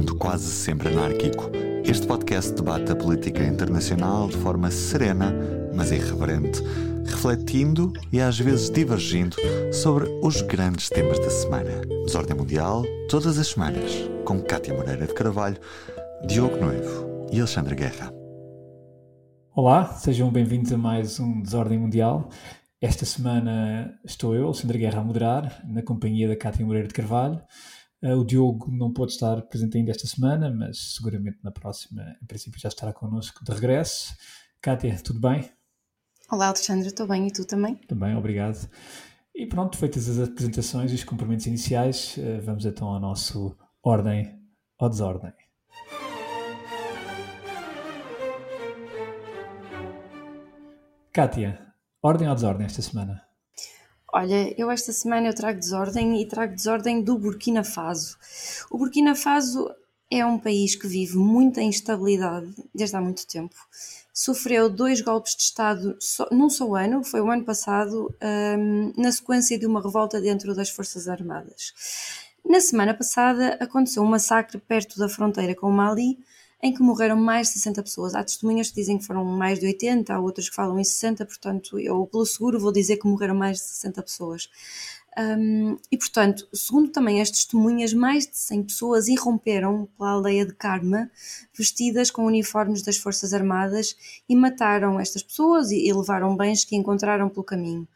mundo quase sempre anárquico, este podcast debate a política internacional de forma serena, mas irreverente, refletindo e às vezes divergindo sobre os grandes temas da semana. Desordem Mundial, todas as semanas, com Cátia Moreira de Carvalho, Diogo Noivo e Alexandre Guerra. Olá, sejam bem-vindos a mais um Desordem Mundial. Esta semana estou eu, Alexandre Guerra, a moderar, na companhia da Cátia Moreira de Carvalho. Uh, o Diogo não pôde estar presente ainda esta semana, mas seguramente na próxima, em princípio, já estará connosco de regresso. Cátia, tudo bem? Olá, Alexandre, estou bem e tu também? Também, obrigado. E pronto, feitas as apresentações e os cumprimentos iniciais, uh, vamos então ao nosso Ordem ou Desordem. Kátia, ordem ou desordem esta semana? Olha, eu esta semana eu trago desordem e trago desordem do Burkina Faso. O Burkina Faso é um país que vive muita instabilidade desde há muito tempo. Sofreu dois golpes de Estado só, num só ano, foi o ano passado, um, na sequência de uma revolta dentro das Forças Armadas. Na semana passada aconteceu um massacre perto da fronteira com o Mali, em que morreram mais de 60 pessoas. Há testemunhas que dizem que foram mais de 80, há outras que falam em 60, portanto, eu pelo seguro vou dizer que morreram mais de 60 pessoas. Um, e portanto, segundo também as testemunhas, mais de 100 pessoas irromperam pela aldeia de Karma, vestidas com uniformes das Forças Armadas, e mataram estas pessoas e, e levaram bens que encontraram pelo caminho.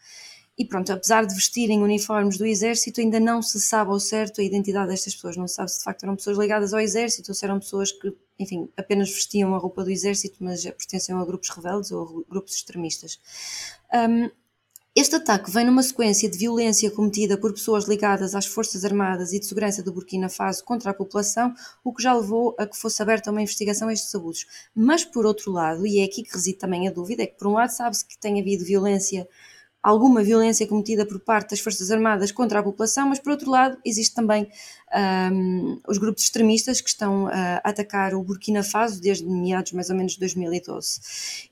E pronto, apesar de vestirem uniformes do exército, ainda não se sabe ao certo a identidade destas pessoas. Não se sabe se de facto eram pessoas ligadas ao exército ou se eram pessoas que, enfim, apenas vestiam a roupa do exército, mas pertenciam a grupos rebeldes ou a grupos extremistas. Um, este ataque vem numa sequência de violência cometida por pessoas ligadas às Forças Armadas e de Segurança do Burkina Faso contra a população, o que já levou a que fosse aberta uma investigação a estes abusos. Mas, por outro lado, e é aqui que reside também a dúvida, é que, por um lado, sabe-se que tem havido violência alguma violência cometida por parte das Forças Armadas contra a população, mas por outro lado existe também um, os grupos extremistas que estão a atacar o Burkina Faso desde meados mais ou menos de 2012.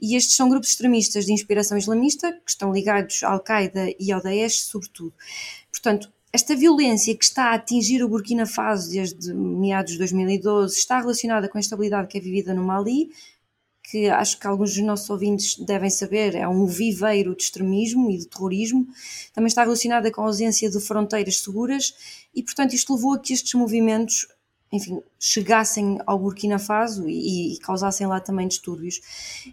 E estes são grupos extremistas de inspiração islamista que estão ligados à Al-Qaeda e ao Daesh, sobretudo. Portanto, esta violência que está a atingir o Burkina Faso desde meados de 2012 está relacionada com a instabilidade que é vivida no Mali, que acho que alguns dos nossos ouvintes devem saber, é um viveiro de extremismo e de terrorismo, também está relacionada com a ausência de fronteiras seguras e, portanto, isto levou a que estes movimentos, enfim, chegassem ao Burkina Faso e, e causassem lá também distúrbios.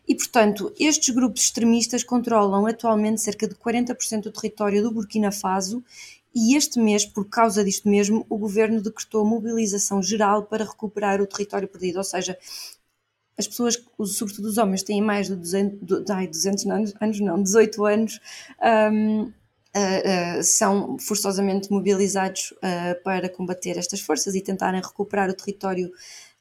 E, portanto, estes grupos extremistas controlam atualmente cerca de 40% do território do Burkina Faso e este mês, por causa disto mesmo, o governo decretou mobilização geral para recuperar o território perdido, ou seja, as pessoas, sobretudo os homens, têm mais de 200, ai, 200 anos, anos não, 18 anos, um, uh, uh, são forçosamente mobilizados uh, para combater estas forças e tentarem recuperar o território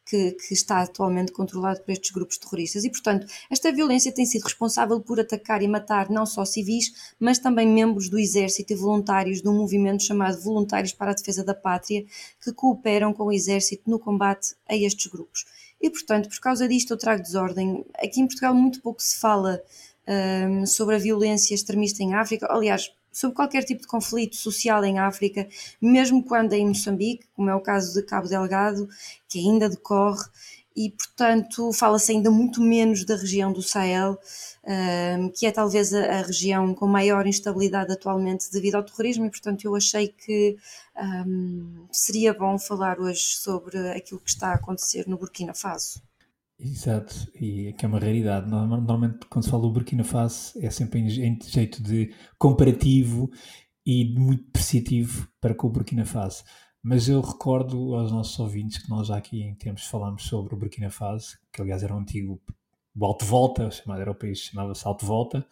que, que, está atualmente controlado por estes grupos terroristas. E, portanto, esta violência tem sido responsável por atacar e matar não só civis, mas também membros do Exército e voluntários de um movimento chamado Voluntários para a Defesa da Pátria, que cooperam com o Exército no combate a estes grupos. E, portanto, por causa disto eu trago desordem. Aqui em Portugal muito pouco se fala um, sobre a violência extremista em África. Aliás, sobre qualquer tipo de conflito social em África, mesmo quando é em Moçambique, como é o caso de Cabo Delgado, que ainda decorre, e portanto fala-se ainda muito menos da região do Sahel, que é talvez a, região com maior instabilidade atualmente devido ao terrorismo, e portanto eu achei que um, seria bom falar hoje sobre aquilo que está a acontecer no Burkina Faso. Exato, e que é uma raridade. Normalmente, quando se fala do Burkina Faso, é sempre em jeito de comparativo e muito depreciativo para com o Burkina Faso. Mas eu recordo aos nossos ouvintes que nós já aqui em tempos falámos sobre o Burkina Faso, que aliás era um antigo o Alto Volta, chamado era o país chamava-se Alto Volta,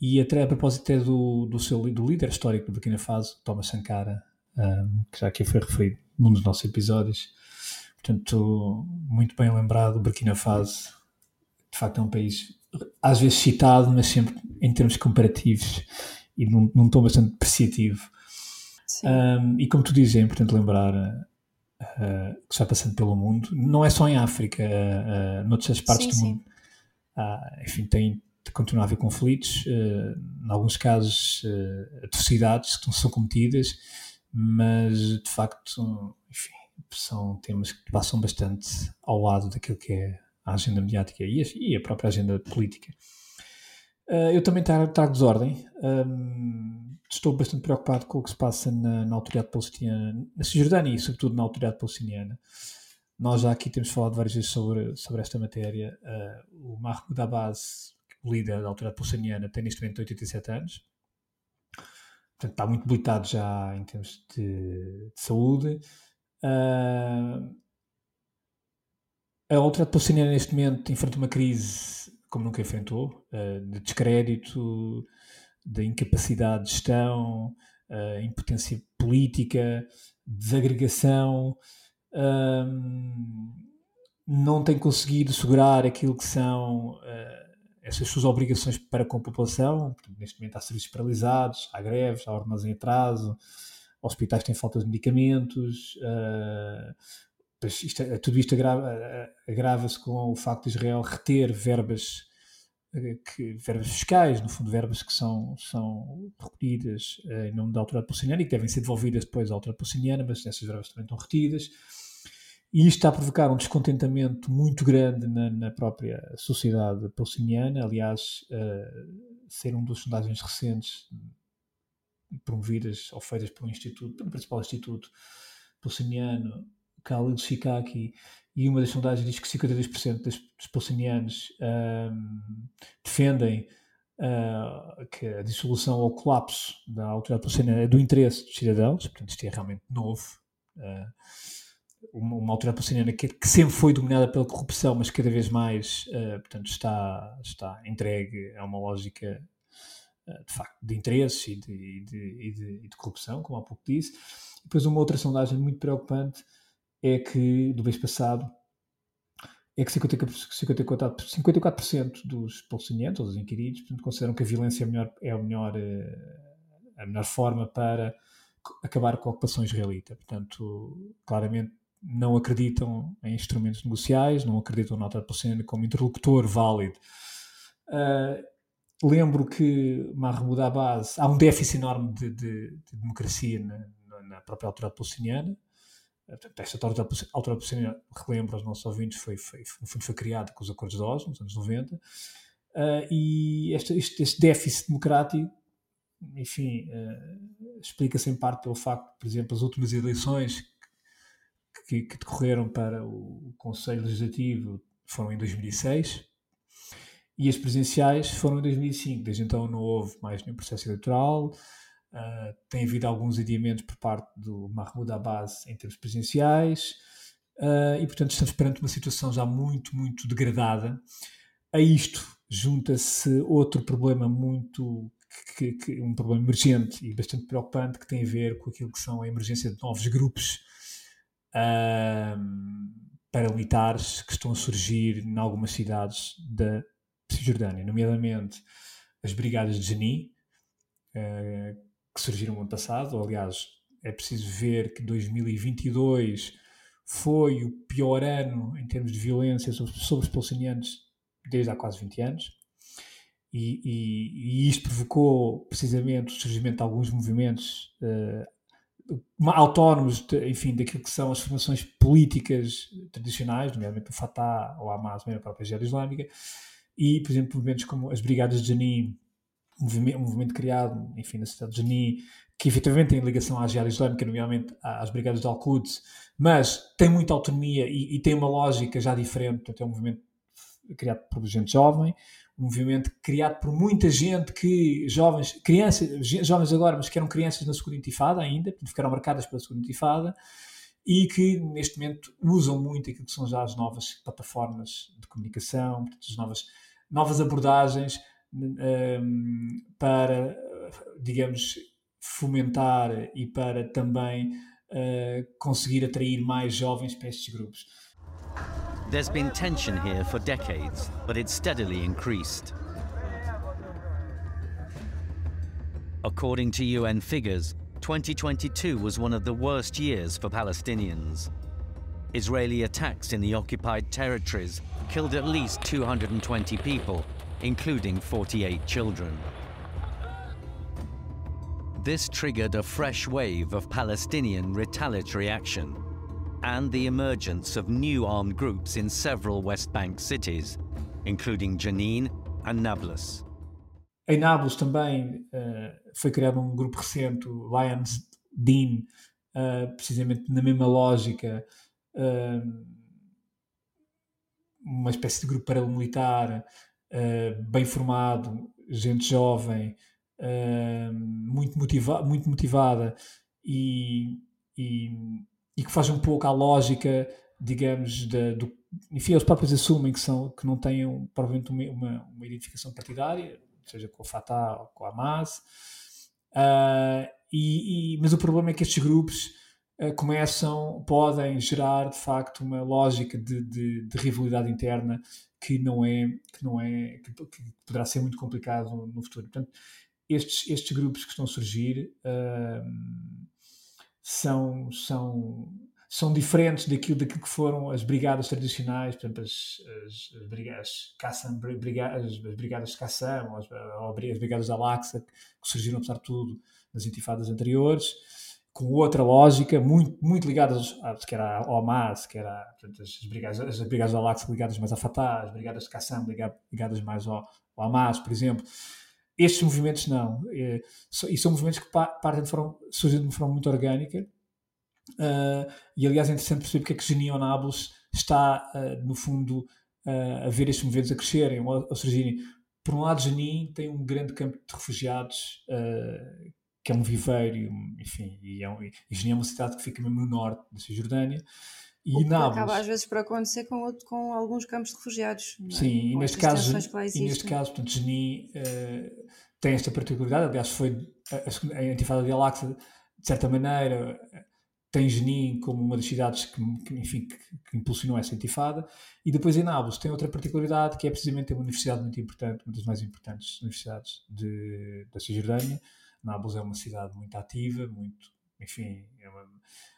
e até a propósito até do, do, seu, do líder histórico do Burkina Faso, Thomas Sankara, um, que já aqui foi referido num dos nossos episódios, Portanto, muito bem lembrado, Burkina Faso, de facto é um país às vezes citado, mas sempre em termos comparativos e num, num tom bastante depreciativo. Um, e como tu dizes, é importante lembrar uh, que está passando pelo mundo, não é só em África, uh, uh, noutras partes sim, do sim. mundo. Enfim, tem, continua a haver conflitos, uh, em alguns casos uh, atrocidades que são cometidas, mas de facto, enfim, são temas que passam bastante ao lado daquilo que é a agenda mediática e a, e a própria agenda política. Uh, eu também trago, trago desordem. Um, estou bastante preocupado com o que se passa na, na autoridade palestiniana, na Cisjordânia e, sobretudo, na autoridade palestiniana. Nós já aqui temos falado várias vezes sobre, sobre esta matéria. Uh, o Mahmoud Abbas, o líder da autoridade palestiniana, tem neste momento 87 anos. Portanto, está muito debilitado já em termos de, de saúde. Uh, a autoridade palestiniana, neste momento, enfrenta uma crise como nunca enfrentou, uh, de descrédito, de incapacidade de gestão, uh, impotência política, desagregação, não tem conseguido segurar aquilo que são uh, essas suas obrigações para com a população. Neste momento há serviços paralisados, há greves, há ordens em atraso, hospitais têm falta de medicamentos. Uh, isto, tudo isto agrava-se com o facto de Israel reter verbas que, verbas fiscais, no fundo, verbas que são, são recolhidas uh, em nome da autoridade palestiniana e que devem ser devolvidas depois à autoridade palestiniana, mas essas verbas também estão retidas. E isto está a provocar um descontentamento muito grande na, na própria sociedade palestiniana. Aliás, uh, ser um dos sondagens recentes promovidas ou feitas um instituto, pelo principal instituto palestiniano, Khalil Shikaki, e uma das sondagens diz que 52% dos, palestinianos um, defendem uh, que a dissolução ou colapso da autoridade palestiniana é do interesse dos cidadãos, portanto isto é realmente novo. Uh, uma, uma autoridade palestiniana que, que, sempre foi dominada pela corrupção, mas cada vez mais uh, portanto, está, está entregue a uma lógica de facto de interesses e de, e de, e de, e de corrupção, como há pouco disse. Depois uma outra sondagem muito preocupante é que, do mês passado, é que 54%, 54 dos palestinianos, ou dos inquiridos, portanto, consideram que a violência é a melhor, é a melhor, eh, a melhor forma para acabar com a ocupação israelita. Portanto, claramente não acreditam em instrumentos negociais, não acreditam na autoridade palestiniana como interlocutor válido. Uh, lembro que Mahmoud Abbas, há um déficit enorme de, de, de democracia na, na própria autoridade palestiniana, esta palestina, relembro aos nossos ouvintes, foi, foi, foi, foi criada com os acordos de Oslo, nos anos 90, uh, ah, e este, este, este, déficit democrático, enfim, uh, explica-se em parte pelo facto, por exemplo, as últimas eleições que, que decorreram para o Conselho Legislativo foram em 2006, e as presidenciais foram em 2005. Desde então não houve mais nenhum processo eleitoral, Uh, tem havido alguns adiamentos por parte do Mahmoud Abbas em termos presenciais uh, e, portanto, estamos perante uma situação já muito, muito degradada. A isto junta-se outro problema muito, que, que, um problema emergente e bastante preocupante que tem a ver com aquilo que são a emergência de novos grupos uh, paramilitares que estão a surgir em algumas cidades da Cisjordânia, nomeadamente as Brigadas de Jani, uh, que surgiram no ano passado. Aliás, é preciso ver que 2022 foi o pior ano em termos de violência sobre, sobre os palestinianos desde há quase 20 anos. E, e, e, isto provocou precisamente o surgimento de alguns movimentos uh, autónomos, de, enfim, daquilo que são as formações políticas tradicionais, nomeadamente o Fatah ou a Hamas, mesmo a própria Jihad Islâmica, e, por exemplo, movimentos como as Brigadas de Janin, um movimento, um movimento criado, enfim, na cidade de Jani, que efetivamente tem ligação à Jihad Islâmica, nomeadamente às Brigadas de Al-Quds, mas tem muita autonomia e, e, tem uma lógica já diferente, portanto é um movimento criado por gente jovem, um movimento criado por muita gente que, jovens, crianças, jovens agora, mas que eram crianças na segunda intifada ainda, portanto ficaram marcadas pela segunda intifada, e que neste momento usam muito aquilo que são já as novas plataformas de comunicação, portanto, as novas, novas abordagens, um, para, digamos, fomentar e para também uh, conseguir atrair mais jovens para estes grupos. There's been tension here for decades, but it's steadily increased. According to UN figures, 2022 was one of the worst years for Palestinians. Israeli attacks in the occupied territories killed at least 220 people including 48 children. This triggered a fresh wave of Palestinian retaliatory action. and the emergence of new armed groups in several West Bank cities, including Jenin and Nablus. Em Nablus também uh, foi criado um grupo recente, o Lions Dean, uh, precisamente na mesma lógica, uh, uma espécie de grupo paramilitar bem formado, gente jovem, muito, motiva muito motivada e, e, e, que faz um pouco a lógica, digamos, da, do, enfim, eles próprios assumem que, são, que não têm provavelmente uma, uma identificação partidária, seja com a Fatah ou com a Hamas, uh, e, e, mas o problema é que estes grupos uh, começam, podem gerar de facto uma lógica de, de, de rivalidade interna que não é, que não é, que, que, poderá ser muito complicado no futuro. Portanto, estes, estes grupos que estão a surgir uh, são, são, são diferentes daquilo, daquilo que foram as brigadas tradicionais, portanto, as, as, as brigadas, brigadas, as brigadas de Kassam, as, as brigadas da Laxa, que surgiram, apesar de tudo, nas intifadas anteriores, com outra lógica, muito, muito ligadas a, que era ao Hamas, que era as, brigadas, as brigadas ligadas mais à Fatah, as brigadas de Kassam ligadas mais ao, ao Hamas, por exemplo. Estes movimentos não. E, são movimentos que partem de forma, surgem de uma forma muito orgânica. Uh, e aliás é interessante perceber porque é que Genion Nablus está, uh, no fundo, uh, a ver estes movimentos a crescerem ou a surgirem. Por um lado, Jenin tem um grande campo de refugiados que é um viveiro, enfim, e, é um, e Jenin é uma cidade que fica mesmo no norte da Cisjordânia. E o Nablus, acaba às vezes por acontecer com, outro, com alguns campos de refugiados. É? Sim, e neste, caso, e neste caso, portanto, Geni uh, tem esta particularidade, aliás, foi a, a Intifada de Al-Aqsa, de certa maneira, tem Geni como uma das cidades que, que enfim, que, que, impulsionou essa intifada, e depois em Nablus tem outra particularidade, que é precisamente uma universidade muito importante, uma das mais importantes universidades de, da Cisjordânia. Nablus é uma cidade muito ativa, muito, enfim, é uma,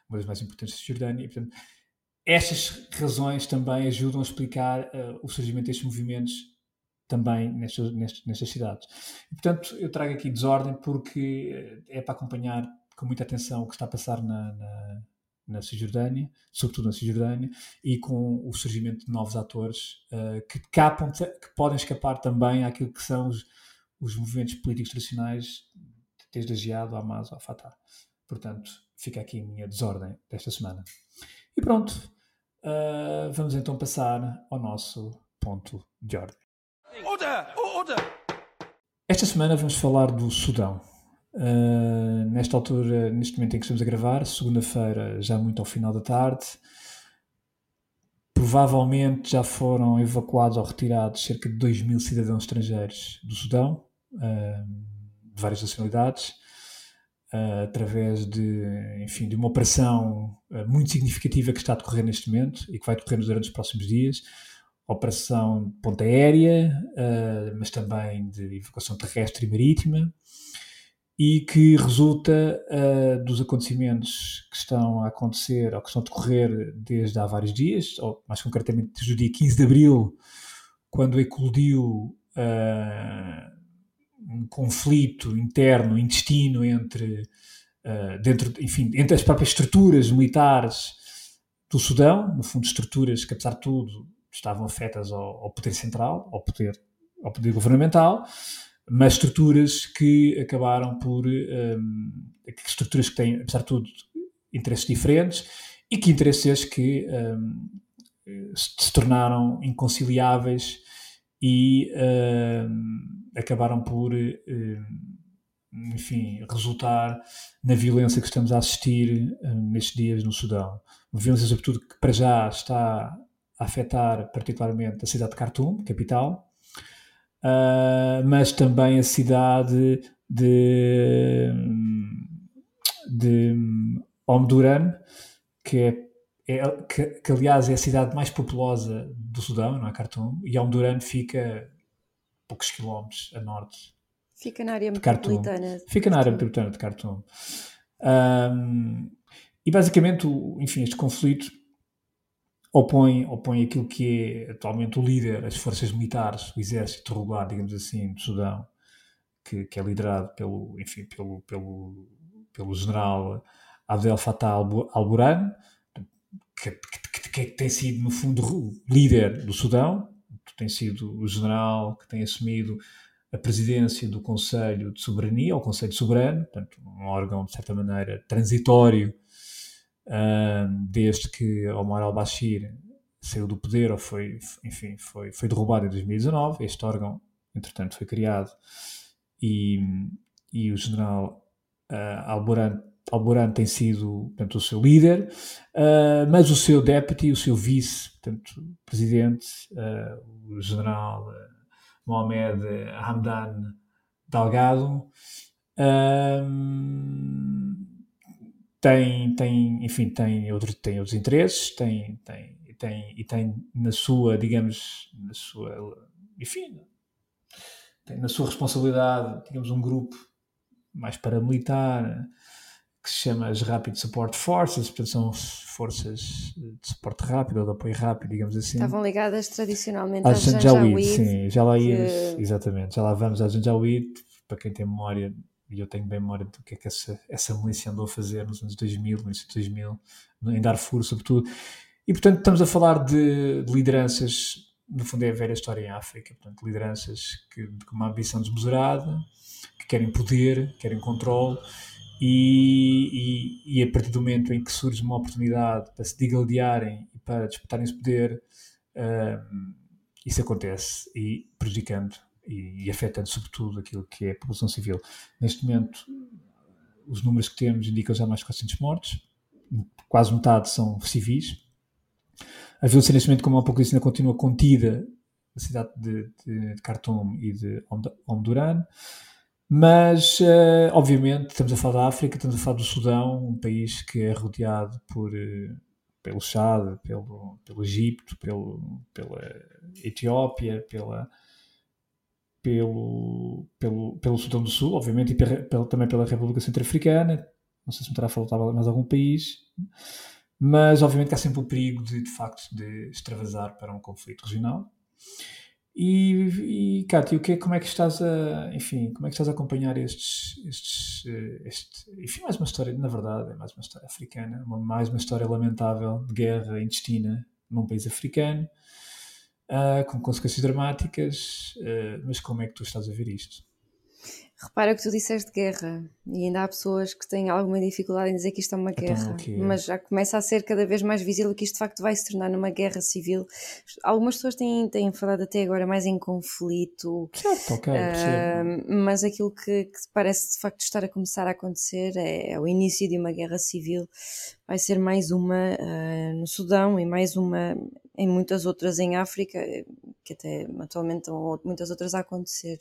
uma das mais importantes da Cisjordânia, e, portanto, estas razões também ajudam a explicar uh, o surgimento destes movimentos também nestas, nestas, nestas, cidades. E, portanto, eu trago aqui desordem porque eh, é para acompanhar com muita atenção o que está a passar na, na, na Cisjordânia, sobretudo na Cisjordânia, e com o surgimento de novos atores uh, que capam, que podem escapar também àquilo que são os, os movimentos políticos tradicionais, desde a Jihad, ao Hamas, ao Fatah. Portanto, fica aqui a minha desordem desta semana. E pronto, uh, vamos então passar ao nosso ponto de ordem. Order! Order! Esta semana vamos falar do Sudão. Uh, nesta altura, neste momento em que estamos a gravar, segunda-feira, já muito ao final da tarde, provavelmente já foram evacuados ou retirados cerca de 2 mil cidadãos estrangeiros do Sudão, uh, de várias nacionalidades uh, através de, enfim, de uma operação uh, muito significativa que está a decorrer neste momento e que vai decorrer durante os próximos dias. Operação de ponta aérea, uh, mas também de evacuação terrestre e marítima, e que resulta dos acontecimentos que estão a acontecer ou que estão a decorrer desde há vários dias, ou mais concretamente desde o dia 15 de abril, quando eclodiu um conflito interno, intestino entre, uh, dentro, enfim, entre as próprias estruturas militares do Sudão, no fundo estruturas que apesar de tudo estavam afetas ao, ao poder central, ao poder, ao poder governamental, mas estruturas que acabaram por um, ehm, estruturas que têm, apesar de tudo, interesses diferentes e que interesses que um, ehm, se tornaram inconciliáveis e um, acabaram por, eh, enfim, resultar na violência que estamos a assistir eh, nestes dias no Sudão. Uma violência, sobretudo, que para já está a afetar particularmente a cidade de Khartoum, capital, uh, mas também a cidade de, de Omdurman, que é é, que, que, aliás é a cidade mais populosa do Sudão, não é Khartoum, e Omdurman fica poucos quilómetros a norte. Fica na área metropolitana. Fica na área metropolitana de Khartoum. Um, e basicamente, enfim, este conflito opõe, opõe aquilo que é atualmente o líder, as forças militares, o exército regular, digamos assim, do Sudão, que, que é liderado pelo, enfim, pelo, pelo, pelo general Abdel Fattah al-Burhan, que, que, que, tem sido, no fundo, líder do Sudão, tem sido o general que tem assumido a presidência do Conselho de Soberania, ou Conselho Soberano, portanto, um órgão, de certa maneira, transitório, uh, desde que Omar al-Bashir saiu do poder, ou foi, enfim, foi, foi derrubado em 2019. Este órgão, entretanto, foi criado e, e o general uh, Alboran, Alboran tem sido, portanto, o seu líder, uh, mas o seu deputy, o seu vice, portanto, presidente, uh, o general Mohamed Hamdan Dalgado, tem, tem, enfim, tem, outro, tem outros interesses, tem, tem, tem, e tem na sua, digamos, na sua, enfim, tem na sua responsabilidade, digamos, um grupo mais paramilitar que se chama as Rapid Support Forces, portanto são forças de suporte rápido ou de apoio rápido, digamos assim. Estavam ligadas tradicionalmente às Janjaweed. Sim, já lá íamos, que... exatamente, já lá vamos às Janjaweed, para quem tem memória, e eu tenho bem memória do que é que essa, essa milícia andou a fazer nos anos 2000, no início de 2000, em Darfur sobretudo, e portanto estamos a falar de, de lideranças, no fundo é a velha história em África, portanto lideranças que, com uma ambição desmesurada, que querem poder, querem controle, e, e, e, a partir do momento em que surge uma oportunidade para se digladiarem e para disputarem esse poder, uh, isso acontece e prejudicando e, e, afetando sobretudo aquilo que é a população civil. Neste momento, os números que temos indicam já mais de 400 mortos, quase metade são civis. A violência neste momento, como há pouco disse, ainda continua contida na cidade de, de, de Khartoum e de Omdurman. Mas, uh, obviamente, estamos a falar da África, estamos a falar do Sudão, um país que é rodeado por, uh, pelo Chad, pelo, pelo Egito, pelo, pela Etiópia, pela, pelo, pelo, pelo Sudão do Sul, obviamente, e pela, também pela República Centro-Africana. Não sei se me terá falado mais algum país. Mas, obviamente, que há sempre o perigo de, de facto, de extravasar para um conflito regional. E, e Cátia, o que é, como é que estás a, enfim, como é que estás a acompanhar estes, estes, eh, este, enfim, mais uma história, na verdade, é mais uma história africana, uma, mais uma história lamentável de guerra intestina num país africano, uh, com consequências dramáticas, uh, mas como é que tu estás a ver isto? Repara que tu disseste guerra e ainda há pessoas que têm alguma dificuldade em dizer que isto é uma então, guerra, okay. mas já começa a ser cada vez mais visível que isto de facto vai se tornar numa guerra civil. Algumas pessoas têm, têm falado até agora mais em conflito, certo, ok, uh, mas aquilo que, que, parece de facto estar a começar a acontecer é, é, o início de uma guerra civil. Vai ser mais uma uh, no Sudão e mais uma em muitas outras em África, que até atualmente estão muitas outras a acontecer.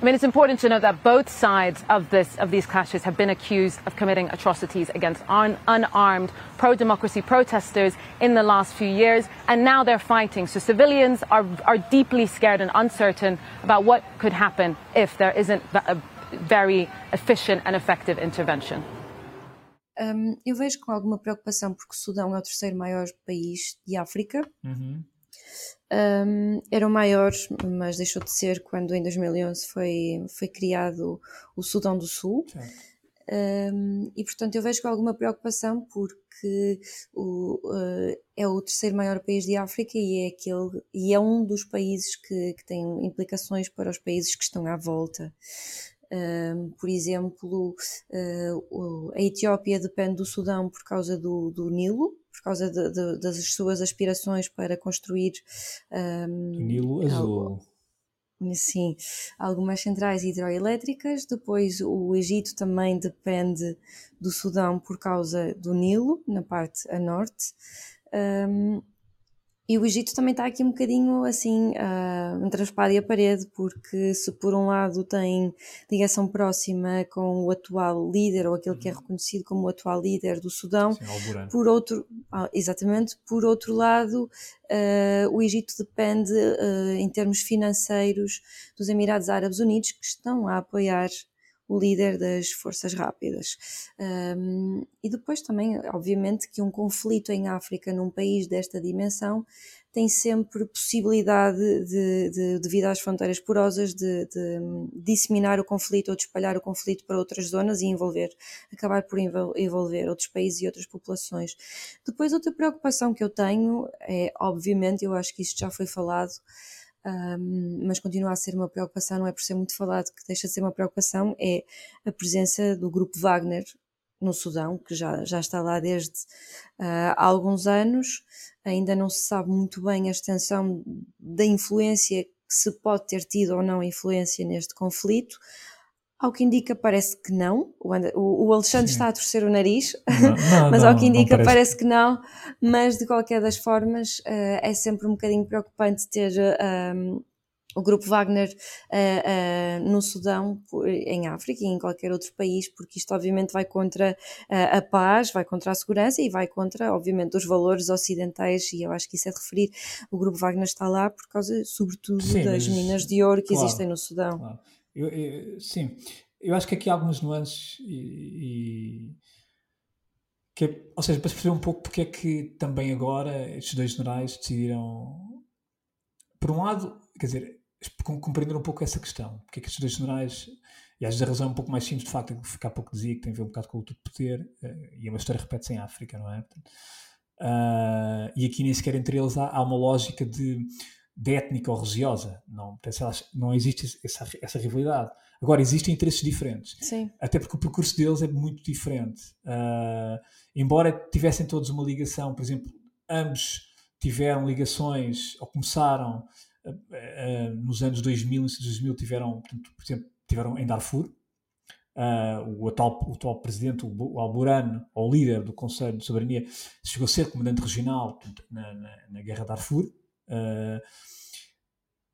I mean, it's important to note that both sides of, this, of these clashes have been accused of committing atrocities against un unarmed pro democracy protesters in the last few years, and now they're fighting. So civilians are, are deeply scared and uncertain about what could happen if there isn't a very efficient and effective intervention. Um, eu vejo com alguma preocupação porque o Sudão é o terceiro maior país de África. Uhum. Um, eram maiores, mas deixou de ser quando em 2011 foi, foi criado o Sudão do Sul. Um, e portanto eu vejo com alguma preocupação porque o, uh, é o terceiro maior país de África e é, aquele, e é um dos países que, que tem implicações para os países que estão à volta. Por exemplo, uh, a Etiópia depende do Sudão por causa do, do Nilo, por causa de, de, das suas aspirações para construir um, Nilo Azul. sim, algumas centrais hidroelétricas. Depois, o Egito também depende do Sudão por causa do Nilo, na parte a norte. Um, e o Egito também está aqui um bocadinho assim, uh, entre a espada e a parede, porque se por um lado tem ligação próxima com o atual líder, ou aquele que é uhum. reconhecido como o atual líder do Sudão, Sim, por outro, ah, exatamente, por outro lado, uh, o Egito depende uh, em termos financeiros dos Emirados Árabes Unidos, que estão a apoiar o líder das forças rápidas. Um, e depois também, obviamente, que um conflito em África, num país desta dimensão, tem sempre possibilidade, de, de, devido às fronteiras porosas, de, de, disseminar o conflito ou de espalhar o conflito para outras zonas e envolver, acabar por envolver outros países e outras populações. Depois, outra preocupação que eu tenho é, obviamente, eu acho que isto já foi falado, um, mas continua a ser uma preocupação, não é por ser muito falado que deixa de ser uma preocupação, é a presença do grupo Wagner no Sudão, que já, já está lá desde uh, há alguns anos, ainda não se sabe muito bem a extensão da influência que se pode ter tido ou não influência neste conflito. Ao que indica, parece que não. O, Alexandre Sim. está a torcer o nariz, não, não, mas ao que indica, parece. parece. que não. Mas de qualquer das formas, uh, é sempre um bocadinho preocupante ter uh, o grupo Wagner uh, uh, no Sudão, em África e em qualquer outro país, porque isto obviamente vai contra uh, a paz, vai contra a segurança e vai contra, obviamente, os valores ocidentais, e eu acho que isso é de referir. O grupo Wagner está lá por causa, sobretudo, sim, das mas, minas de ouro que claro, existem no Sudão. Claro. Eu, eu, sim, eu acho que aqui há algumas nuances e, e que ou seja, para perceber um pouco porque é que também agora estes dois generais decidiram por um lado, quer dizer, compreender um pouco essa questão. Porque é que estes dois generais, e às vezes a razão é um pouco mais simples, de facto, é que ficar pouco dizia, que tem a ver um bocado com o luta de poder, uh, e é uma história repete-se em África, não é? uh, e aqui nem sequer entre eles há, há uma lógica de, de, étnica ou religiosa, não, não existe essa, essa rivalidade. Agora, existem interesses diferentes, Sim. até porque o percurso deles é muito diferente. Uh, embora tivessem todos uma ligação, por exemplo, ambos tiveram ligações, ou começaram uh, nos anos 2000 e 2000 tiveram, portanto, por exemplo, tiveram em Darfur, uh, o, atual, o atual presidente, o, Alburano, ou líder do Conselho de Soberania, chegou a ser comandante regional portanto, na, na, na, Guerra de Darfur, uh,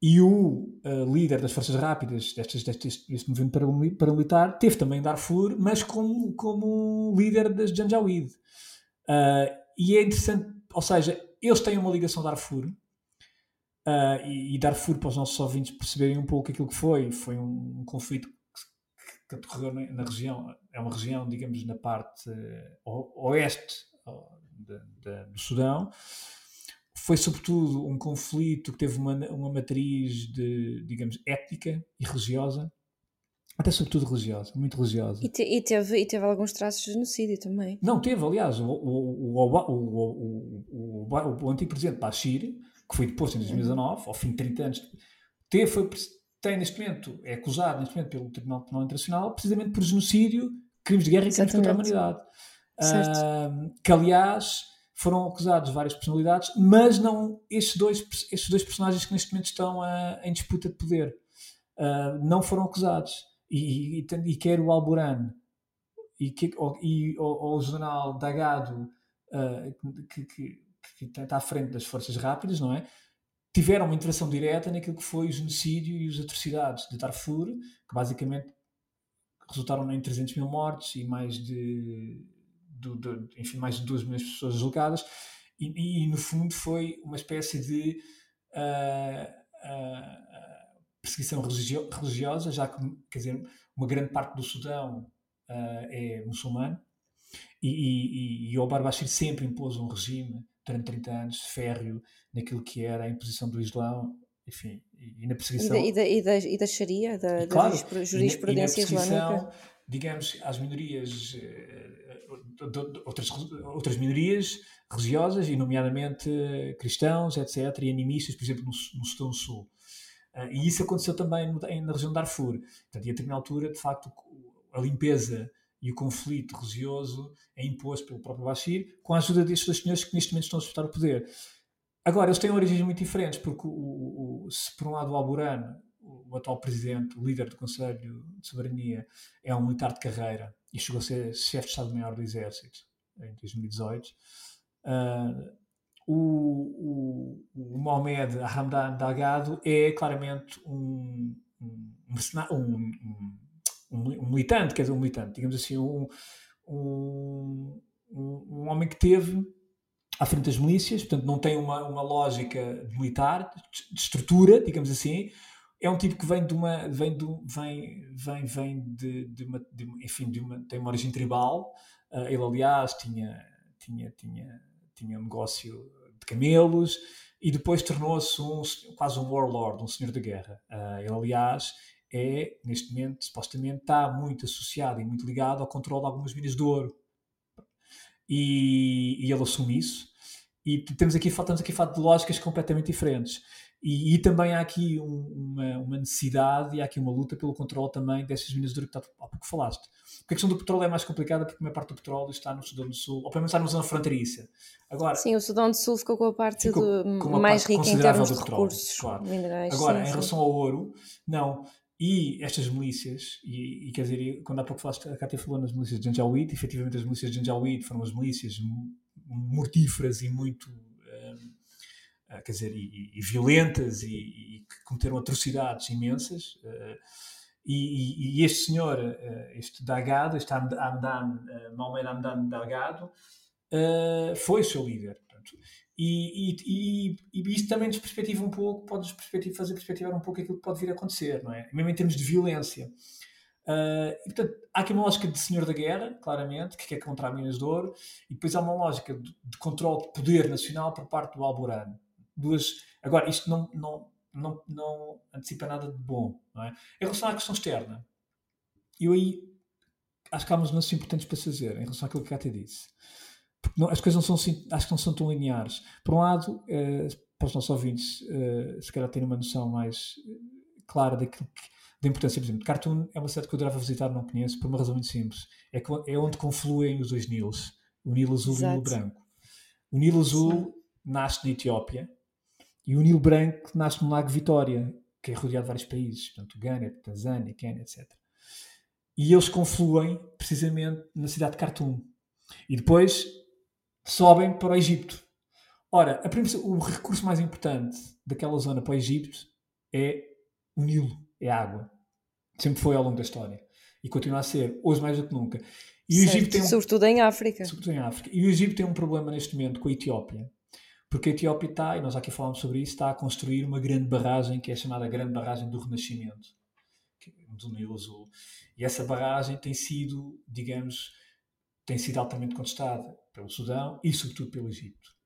e o uh, líder das Forças Rápidas destes, deste, deste movimento paramilitar teve também Darfur, mas como, como líder das Janjaweed. Uh, e é interessante, ou seja, eles têm uma ligação Darfur, Uh, e, e, Darfur, para os nossos ouvintes perceberem um pouco aquilo que foi, foi um, um conflito que ocorreu na, na, região, é uma região, digamos, na parte uh, oeste uh, de, de, do Sudão. Foi, sobretudo, um conflito que teve uma, uma matriz de, digamos, étnica e religiosa, até sobretudo religiosa, muito religiosa. E, te, e, teve, e teve alguns traços de genocídio também. Não, teve, aliás, o, o, o, o, o antigo presidente Bashir que foi deposto em 2019, ao fim de 30 anos, teve, foi, tem neste momento, é acusado neste momento pelo Tribunal Penal Internacional, precisamente por genocídio, crimes de guerra e crimes contra a humanidade. Uh, que aliás foram acusados várias personalidades, mas não estes dois, estes dois personagens que neste momento estão uh, em disputa de poder uh, não foram acusados. E, e, e quer o Alborán e, que, e, o, o general Dagado, ah, que, que que está à frente das forças rápidas, não é? Tiveram uma interação direta naquilo que foi o genocídio e as atrocidades de Darfur, que basicamente resultaram em 300 mil mortes e mais de, de, de enfim, mais de 2 milhões de pessoas julgadas, e, e, e, no fundo foi uma espécie de uh, uh, perseguição religio religiosa, já que, quer dizer, uma grande parte do Sudão uh, é muçulmano, e, e, e, o Omar Bashir sempre impôs um regime durante 30 anos, férreo naquilo que era a imposição do Islão, enfim, e, na perseguição. E da, e da, e da Sharia, da, claro, da jurisprudência islâmica? digamos, às minorias, eh, outras, outras minorias religiosas, e nomeadamente cristãos, etc., e animistas, por exemplo, no, no Sudão Sul. Uh, e isso aconteceu também na região de Darfur. Portanto, e a determinada altura, de facto, a limpeza e o conflito religioso é imposto pelo próprio Bashir, com a ajuda destes dois senhores que neste momento estão a disputar o poder. Agora, eles têm origens muito diferentes, porque o, o, se por um lado o Alburano, o atual presidente, o líder do Conselho de Soberania, é um militar de carreira e chegou a ser chefe de Estado-Maior do Exército em 2018, uh, ah, o, o, o Mohamed Hamdan Dagado é claramente um, um, um, um, militante, quer dizer, um militante, digamos assim, um, um, homem que teve à frente das milícias, portanto não tem uma, uma lógica militar, de estrutura, digamos assim, é um tipo que vem de uma vem de, vem vem vem de, de, uma, de enfim de uma tem uma origem tribal uh, ele aliás tinha tinha tinha tinha um negócio de camelos e depois tornou-se um, quase um warlord, um senhor da guerra. Uh, ele, aliás, é, neste momento, supostamente, está muito associado e muito ligado ao controle de algumas minas de ouro. E, e ele assume isso. E temos aqui, estamos aqui a falar de lógicas completamente diferentes. E, e também há aqui um, uma, uma, necessidade e há aqui uma luta pelo controle também dessas minas de ouro que há pouco falaste. Porque a questão do petróleo é mais complicada porque a maior parte do petróleo está no Sudão do Sul, ou pelo menos está numa zona fronteiriça. Agora, Sim, o Sudão do Sul ficou com a parte do, mais parte rica em termos de petróleo, recursos claro. minerais. Agora, sim, em sim. relação ao ouro, não. E estas milícias, e, e, quer dizer, quando há pouco falaste, a Cátia falou nas milícias de Janjaweed, efetivamente as milícias de Janjaweed foram as milícias mortíferas e muito uh, quer dizer, e, e violentas e, e, que cometeram atrocidades imensas. Uh, e, este senhor, uh, este Dagado, este Amdan, Mohamed Amdan Delgado, foi o seu líder. Portanto, e, e, e, isso também nos perspectiva um pouco, pode nos fazer perspectivar um pouco aquilo que pode vir a acontecer, não é? Mesmo em termos de violência. Uh, e, portanto, há aqui uma lógica de senhor da guerra, claramente, que quer contra a Minas de Ouro, e depois há uma lógica de, de controle de poder nacional por parte do Alborano duas. Agora, isto não, não, não, não antecipa nada de bom. Não é? Em relação à questão externa, eu aí acho que há umas nuances importantes para fazer em relação àquilo que a disse. Porque não, as coisas não são, acho que não são tão lineares. Por um lado, eh, para os nossos ouvintes, eh, se calhar terem uma noção mais eh, clara daquilo que, da importância, por exemplo, Cartoon é uma cidade que eu adorava visitar, não conheço, por uma razão muito simples. É, que, é onde confluem os dois Nilos, o Nilo Azul Exato. e o Nilo Branco. O Nilo Azul Sim. nasce na Etiópia, e o Nilo Branco nasce no Lago Vitória, que é rodeado de vários países, portanto, Gânia, Tanzânia, Quênia, etc. E eles confluem precisamente na cidade de Khartoum. E depois sobem para o Egito. Ora, o recurso mais importante daquela zona para o Egito é o Nilo, é a água. Sempre foi ao longo da história. E continua a ser, hoje mais do que nunca. E o Egito tem um, sobretudo em África. Sobretudo em África. E o Egito tem um problema neste momento com a Etiópia, porque a Etiópia está, e nós aqui falamos sobre isso, está a construir uma grande barragem que é chamada Grande Barragem do Renascimento, é do Nilo Azul. E essa barragem tem sido, digamos, tem sido altamente contestada pelo Sudão e, sobretudo, pelo Egito.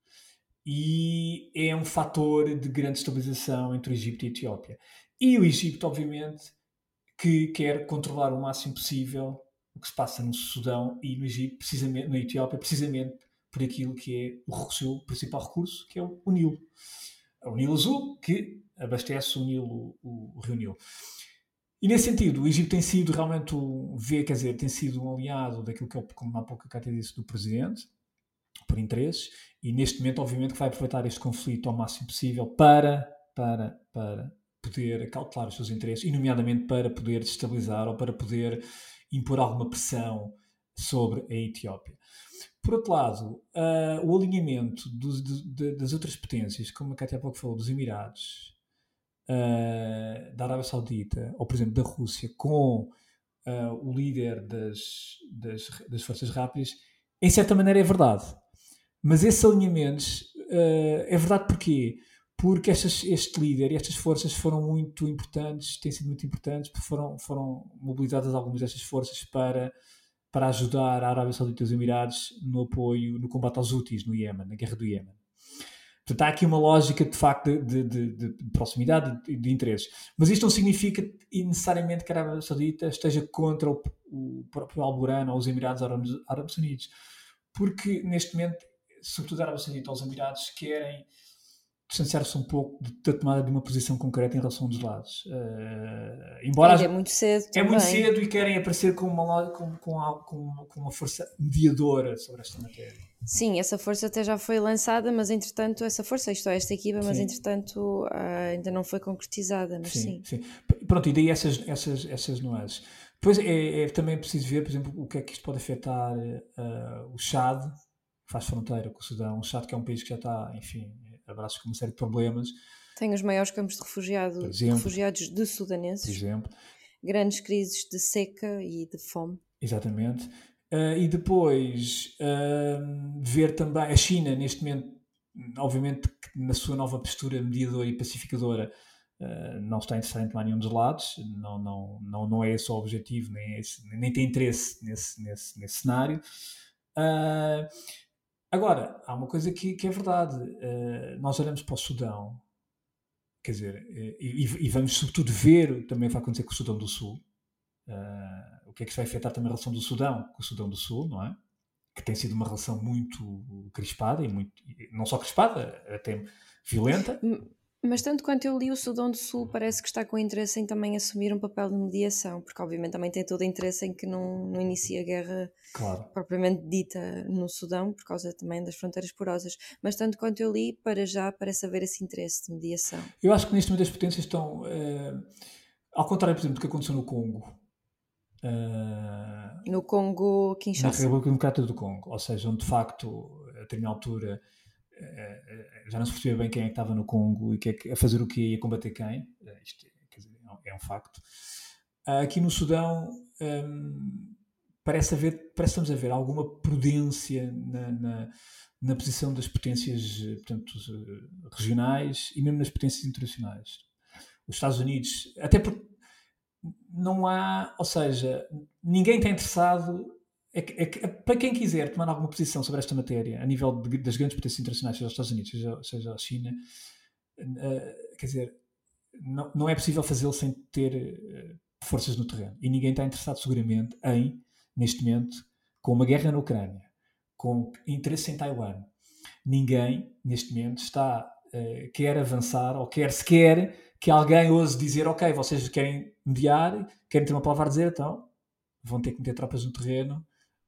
E é um fator de grande estabilização entre o Egito e a Etiópia. E o Egito, obviamente, que quer controlar o máximo possível o que se passa no Sudão e no Egito, precisamente, na Etiópia, precisamente por aquilo que é o seu principal recurso, que é o, Nilo. É o Nilo Azul, que abastece o Nilo, o, o Rio Nilo. E nesse sentido, o Egito tem sido realmente, vê, quer dizer, tem sido um aliado daquilo que é, como há pouco a Cátia disse, do presidente, por interesses, e neste momento, obviamente, que vai aproveitar este conflito ao máximo possível para, para, para poder cautelar os seus interesses, e nomeadamente para poder destabilizar ou para poder impor alguma pressão sobre a Etiópia. Por outro lado, uh, o alinhamento do, das outras potências, como a Cátia há pouco falou, dos Emirados, uh, da Arábia Saudita, ou por exemplo da Rússia, com uh, o líder das, das, das, Forças Rápidas, em certa maneira é verdade. Mas esses alinhamentos é verdade porquê? Porque estas, este líder e estas forças foram muito importantes, têm sido muito importantes, porque foram, foram mobilizadas algumas destas forças para para ajudar a Arábia Saudita e os Emirados no apoio, no combate aos Houthis no Iémen, na guerra do Iémen. Portanto, há aqui uma lógica de facto de, de, de, de proximidade e de, interesses. Mas isto não significa necessariamente que a Arábia Saudita esteja contra o, o próprio Alborano ou os Emirados Árabes Unidos. Porque neste momento, sobretudo a Arábia Saudita ou os Emirados, querem distanciar-se um pouco da tomada de uma posição concreta em relação dos lados. Uh, embora é, é muito cedo. É muito cedo e querem aparecer com uma, com, com, com uma força mediadora sobre esta matéria. Sim, essa força até já foi lançada, mas entretanto, essa força, isto é, esta equipa, mas sim. entretanto uh, ainda não foi concretizada. Mas sim, sim. sim. Pronto, e daí essas, essas, essas nuances. Depois é, é, também preciso ver, por exemplo, o que é que isto pode afetar uh, o Chad, que faz fronteira com o Sudão. O Chad, que é um país que já está, enfim, abraços com uma série de problemas. Tem os maiores campos de refugiado, exemplo, refugiados de sudaneses. Por exemplo. Grandes crises de seca e de fome. Exatamente. Uh, e depois uh, ver também a China, neste momento, obviamente, na sua nova postura mediadora e pacificadora, uh, não está interessado em tomar nenhum dos lados, não, não, não, não é esse o objetivo, nem, é esse, nem tem interesse nesse, nesse, nesse cenário. Uh, Agora, há uma coisa que, que é verdade. Uh, nós olhamos para o Sudão, quer dizer, e, e, vamos sobretudo ver também o que vai acontecer com o Sudão do Sul. Uh, o que é que vai afetar também a relação do Sudão com o Sudão do Sul, não é? Que tem sido uma relação muito crispada e muito, não só crispada, até violenta. Mas tanto quanto eu li, o Sudão do Sul parece que está com interesse em também assumir um papel de mediação, porque obviamente também tem todo o interesse em que não, não inicie a guerra claro. propriamente dita no Sudão, por causa também das fronteiras porosas. Mas tanto quanto eu li, para já parece haver esse interesse de mediação. Eu acho que neste momento as potências estão, eh, ao contrário, por exemplo, do que aconteceu no Congo. Uh, no Congo, Kinshasa. Na República Democrática do Congo, ou seja, onde de facto, a determinada altura eh, eh, já não se percebia bem quem é que estava no Congo e que é que, a fazer o que ia combater quem. Eh, isto dizer, é, é um facto. Aqui no Sudão um, parece, haver, parece estamos a ver alguma prudência na, na, na posição das potências portanto, regionais e mesmo nas potências internacionais. Os Estados Unidos, até porque não há, ou seja, ninguém está interessado é que, é que, para quem quiser tomar alguma posição sobre esta matéria, a nível de, das grandes potências internacionais, seja os Estados Unidos, seja, seja a China, uh, quer dizer, não, não é possível fazê-lo sem ter uh, forças no terreno. E ninguém está interessado, seguramente, em, neste momento, com uma guerra na Ucrânia, com interesse em Taiwan. Ninguém, neste momento, está, uh, quer avançar ou quer sequer que alguém ouse dizer: Ok, vocês querem mediar, querem ter uma palavra a dizer, então vão ter que meter tropas no terreno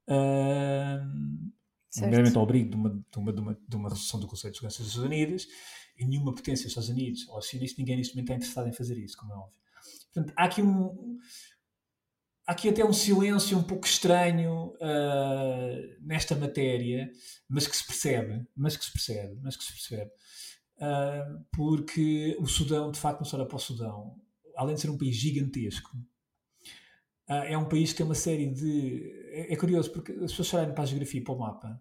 uh, nomeadamente ao abrigo de uma, de, uma, de, uma, de uma resolução do Conselho de Segurança dos Estados Unidos, e nenhuma potência, os Estados Unidos ou a China, ninguém neste momento está interessado em fazer isso, como é óbvio. Portanto, há aqui um. Há aqui até um silêncio um pouco estranho uh, nesta matéria, mas que se percebe, mas que se percebe, mas que se percebe. Uh, porque o Sudão, de facto, não só olha para o Sudão, além de ser um país gigantesco, Uh, é um país que tem uma série de. É, é, curioso porque as pessoas olharem para a geografia e para o mapa,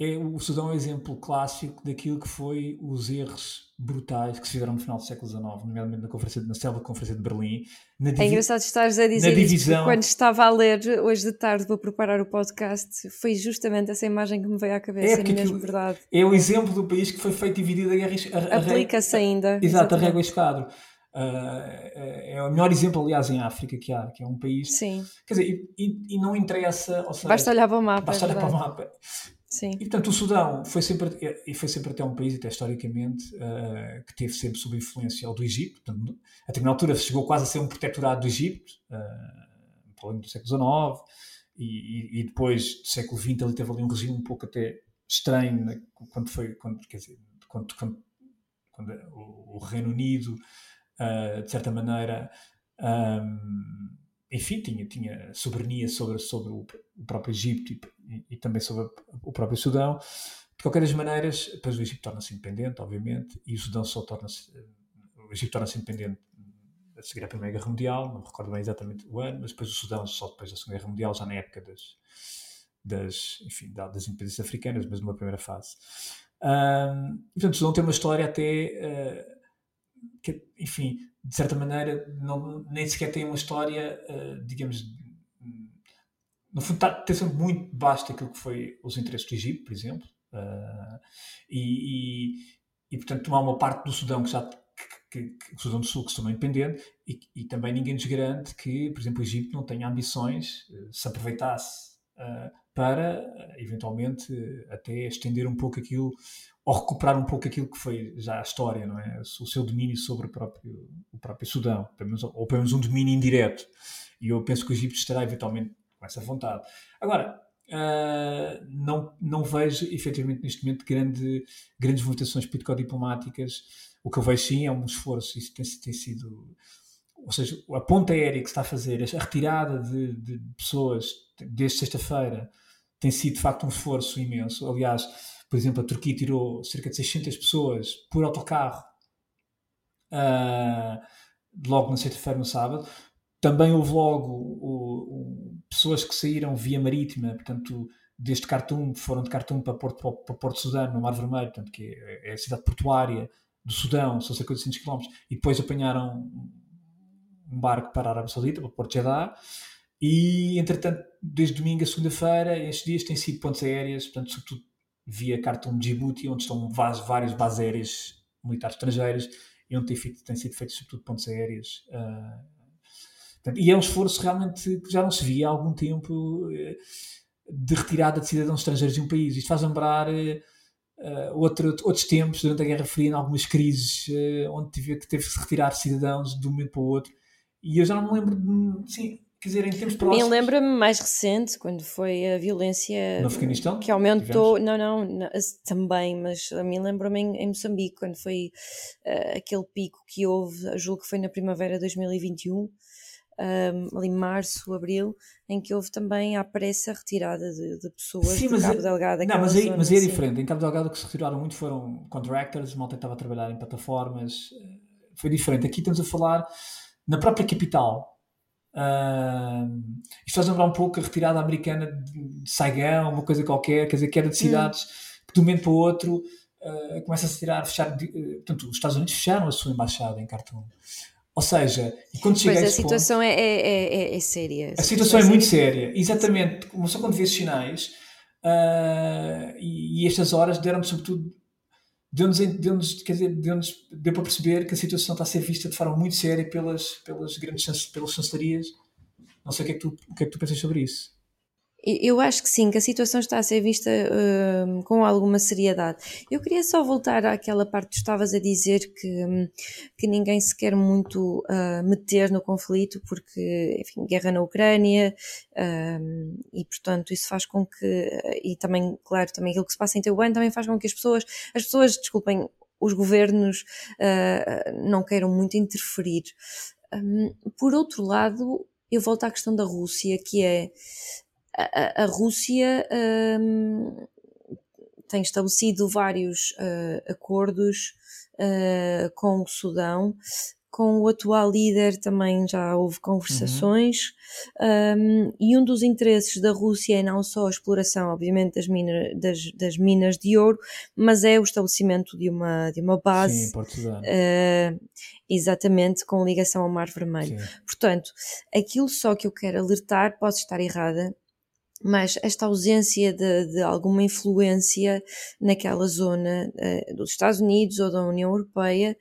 é, o Sudão é um exemplo clássico daquilo que foi os erros brutais que se fizeram no final do século XIX, nomeadamente na, conferência, na célula Conferência de Berlim. é engraçado estares a dizer divisão... isso, quando estava a ler hoje de tarde para preparar o podcast, foi justamente essa imagem que me veio à cabeça, é, é mesmo verdade. É o exemplo do país que foi feito dividido a guerra. Aplica-se ainda. Exato, exatamente. a régua e esquadro. Uh, é o melhor exemplo, aliás, em África que há, que é um país. Sim. Quer dizer, e, e não interessa. Seja, basta olhar para o mapa. Basta é olhar para o mapa. Sim. E portanto, o Sudão foi sempre, e foi sempre até um país, até historicamente, uh, que teve sempre sob influência do Egito. Portanto, a determinada altura chegou quase a ser um protetorado do Egito, uh, ao longo do século XIX, e, e, depois do século XX ele teve ali um regime um pouco até estranho, né, quando foi, quando, quer dizer, quando, quando, quando o Reino Unido uh, de certa maneira, um, enfim, tinha, tinha soberania sobre, sobre o, o próprio Egito e, e, também sobre o próprio Sudão. De qualquer das maneiras, depois o Egito torna-se independente, obviamente, e o Sudão só torna-se. O Egito torna-se independente a seguir à Primeira Guerra Mundial, não me recordo bem exatamente o ano, mas depois o Sudão só depois da Segunda Guerra Mundial, já na época das, das, enfim, das independências africanas, mas numa primeira fase. Um, portanto, o Sudão tem uma história até uh, que, enfim, de certa maneira, não, nem sequer tem uma história, uh, digamos, no fundo está, tem sempre muito baixo daquilo que foi os interesses do Egito, por exemplo, uh, e, e, e, portanto tomar uma parte do Sudão que já que, que, o Sudão do Sul que se tornou independente e, e, também ninguém nos garante que, por exemplo, o Egito não tenha ambições, uh, se aproveitasse para eventualmente até estender um pouco aquilo ou recuperar um pouco aquilo que foi já a história, não é? O seu domínio sobre o próprio, o próprio Sudão, pelo menos, ou pelo menos um domínio indireto. E eu penso que o Egito estará eventualmente com essa vontade. Agora, uh, não, não vejo efetivamente neste momento grande, grandes movimentações político-diplomáticas. O que eu vejo sim é um esforço, isso tem, tem sido. Ou seja, a ponta aérea que se está a fazer, a retirada de, de pessoas desde sexta-feira, tem sido de facto um esforço imenso. Aliás, por exemplo, a Turquia tirou cerca de 600 pessoas por autocarro uh, logo na sexta-feira, no sábado. Também houve logo o, o, pessoas que saíram via marítima, portanto, desde Khartoum, foram de Khartoum para Porto, para Porto Sudão, no Mar Vermelho, portanto, que é, é a cidade portuária do Sudão, são cerca de 800 km, e depois apanharam um barco para a Arábia Saudita, para Porto Jeddah, E, entretanto, desde domingo a segunda-feira, estes dias têm sido pontes aéreas, portanto, sobretudo via Khartoum Djibouti, onde estão várias bases aéreas militares estrangeiras e onde tem, tem sido feito sobretudo pontes aéreas. Uh, portanto, e é um esforço realmente que já não se via há algum tempo uh, de retirada de cidadãos estrangeiros de um país. Isto faz lembrar uh, outro, outros tempos, durante a Guerra Fria, em algumas crises, onde teve, que teve que se retirar cidadãos de um momento para o outro. E eu já não me lembro de. Sim, quer dizer, em tempos próximos. Me lembra-me mais recente, quando foi a violência. No Afeganistão? Que aumentou. Não, não, não, também, mas a mim lembra-me em, em, Moçambique, quando foi uh, aquele pico que houve, julgo que foi na primavera de 2021. Um, ali março, abril, em que houve também à pressa retirada de, de pessoas Sim, de Cabo é, Delgado. Não, mas aí, mas aí é assim. diferente. Em Cabo Delgado o que se retiraram muito foram contractors, malta que estava a trabalhar em plataformas. Eh, foi diferente. Aqui estamos a falar na própria capital. Uh, isto faz lembrar um pouco a retirada americana de Saigão, uma coisa qualquer, quer dizer, queda de hum. cidades hum. que de um momento para o outro uh, começa a se tirar, a fechar. Uh, portanto, os Estados Unidos fecharam a sua embaixada em Khartoum. Ou seja, e quando chega pois a, a situação ponto, é, é, é, é, séria. A situação é muito séria, exatamente. Começou quando vê sinais uh, e, e, estas horas deram-me sobretudo deu-nos, deu-nos, quer dizer, deu-nos, deu para perceber que a situação está a ser vista de forma muito séria pelas, pelas grandes pelas chancelarias. Não sei o que, é que tu, o que é que tu pensas sobre isso. Eu acho que sim, que a situação está a ser vista uh, com alguma seriedade. Eu queria só voltar àquela parte que estavas a dizer que, um, que ninguém se quer muito uh, meter no conflito porque, enfim, guerra na Ucrânia uh, e, portanto, isso faz com que, e também, claro, também aquilo que se passa em Taiwan também faz com que as pessoas, as pessoas, desculpem, os governos ah, não queiram muito interferir. Um, por outro lado, eu volto à questão da Rússia, que é a, a Rússia um, tem estabelecido vários uh, acordos uh, com o Sudão. Com o atual líder também já houve conversações, uhum. um, e um dos interesses da Rússia é não só a exploração, obviamente, das, mina, das, das minas de ouro, mas é o estabelecimento de uma, de uma base. Sim, uh, exatamente, com ligação ao Mar Vermelho. Sim. Portanto, aquilo só que eu quero alertar, posso estar errada, mas esta ausência de, de, alguma influência naquela zona uh, dos Estados Unidos ou da União Europeia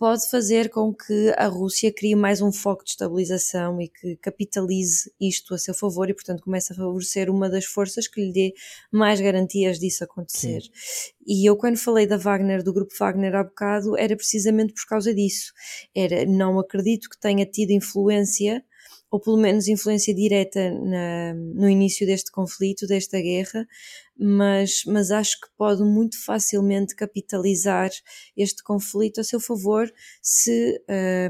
pode fazer com que a Rússia crie mais um foco de estabilização e que capitalize isto a seu favor e, portanto, comece a favorecer uma das forças que lhe dê mais garantias disso acontecer. Sim. E eu, quando falei da Wagner, do grupo Wagner há bocado, era precisamente por causa disso. Era, não acredito que tenha tido influência ou pelo menos influência direta na, no início deste conflito, desta guerra, mas, mas acho que pode muito facilmente capitalizar este conflito a seu favor se,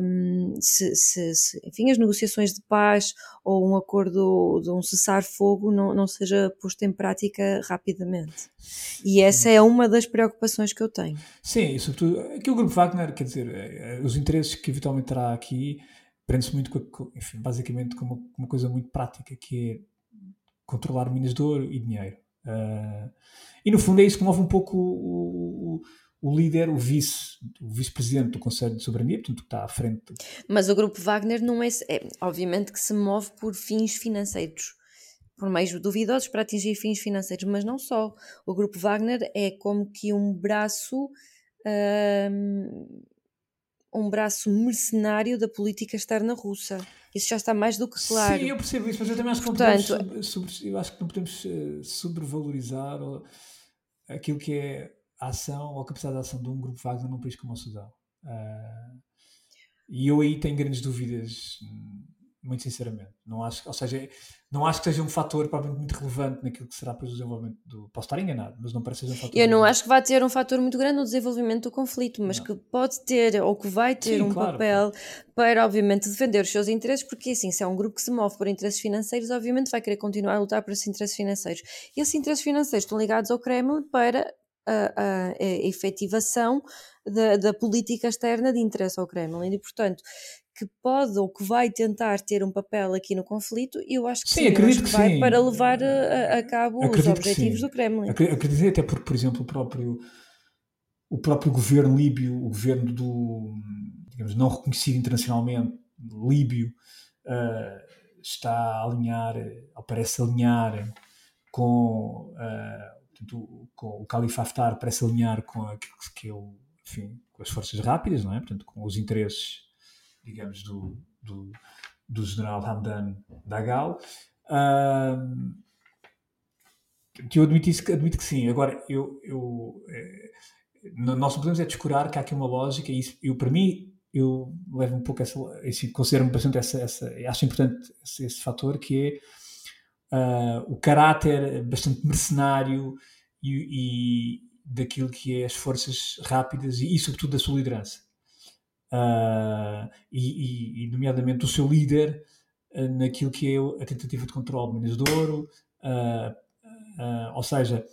um, se, se, se, enfim, as negociações de paz ou um acordo de um cessar-fogo não, não seja posto em prática rapidamente. E essa é uma das preocupações que eu tenho. Sim, e sobretudo, aqui o Grupo Wagner, quer dizer, eh, eh, os interesses que eventualmente terá aqui prende-se muito com, enfim, basicamente com uma, uma, coisa muito prática que é controlar minas de ouro e dinheiro. Uh, e no fundo é isso que move um pouco o, o, o líder, o vice, o vice-presidente do Conselho de Soberania, portanto, que está à frente. Mas o grupo Wagner não é, é obviamente que se move por fins financeiros por meios duvidosos para atingir fins financeiros, mas não só. O grupo Wagner é como que um braço uh, um braço mercenário da política externa russa. Isso já está mais do que claro. Sim, eu percebo isso, mas eu também acho que Portanto, não podemos, sobre, eu acho que não podemos uh, sobrevalorizar aquilo que é a ação ou a capacidade de ação de um grupo Wagner num país como o Sudão. Uh, e eu aí tenho grandes dúvidas hum, muito sinceramente. Não acho, ou seja, não acho que seja um fator provavelmente muito relevante naquilo que será depois o desenvolvimento do. Posso estar enganado, mas não parece ser um fator. Eu não acho que vai ter um fator muito grande no desenvolvimento do conflito, mas não. que pode ter ou que vai ter Sim, um claro, papel claro. para, obviamente, defender os seus interesses, porque assim, se é um grupo que se move por interesses financeiros, obviamente vai querer continuar a lutar por esses interesses financeiros. E esses interesses financeiros estão ligados ao Kremlin para a, a, a efetivação da, da, política externa de interesse ao Kremlin. E, portanto, que pode ou que vai tentar ter um papel aqui no conflito, eu acho que sim, sim acredito que, que, vai sim. para levar a, a cabo acredito os objetivos do Kremlin. Acredito até porque, por exemplo, o próprio, o próprio governo líbio, o governo do, digamos, não reconhecido internacionalmente, líbio, uh, está a alinhar, ou parece alinhar com, uh, portanto, com o Califa Haftar, parece alinhar com aquilo que é o, enfim, com as forças rápidas, não é? Portanto, com os interesses, digamos, do, do, do general Hamdan Dagalo. Uh, eu admito, isso, admito que sim. Agora, eu, eu, é, nós não podemos é descurar que há aqui uma lógica, e isso, eu, para mim, eu levo um pouco essa, considero-me bastante essa, essa, acho importante esse, esse fator que é uh, o caráter bastante mercenário e, e, daquilo que é as forças rápidas e, e sobretudo da sua liderança. Uh, e, e, nomeadamente o seu líder uh, naquilo que é a tentativa de controle de Minas de Ouro, ou seja,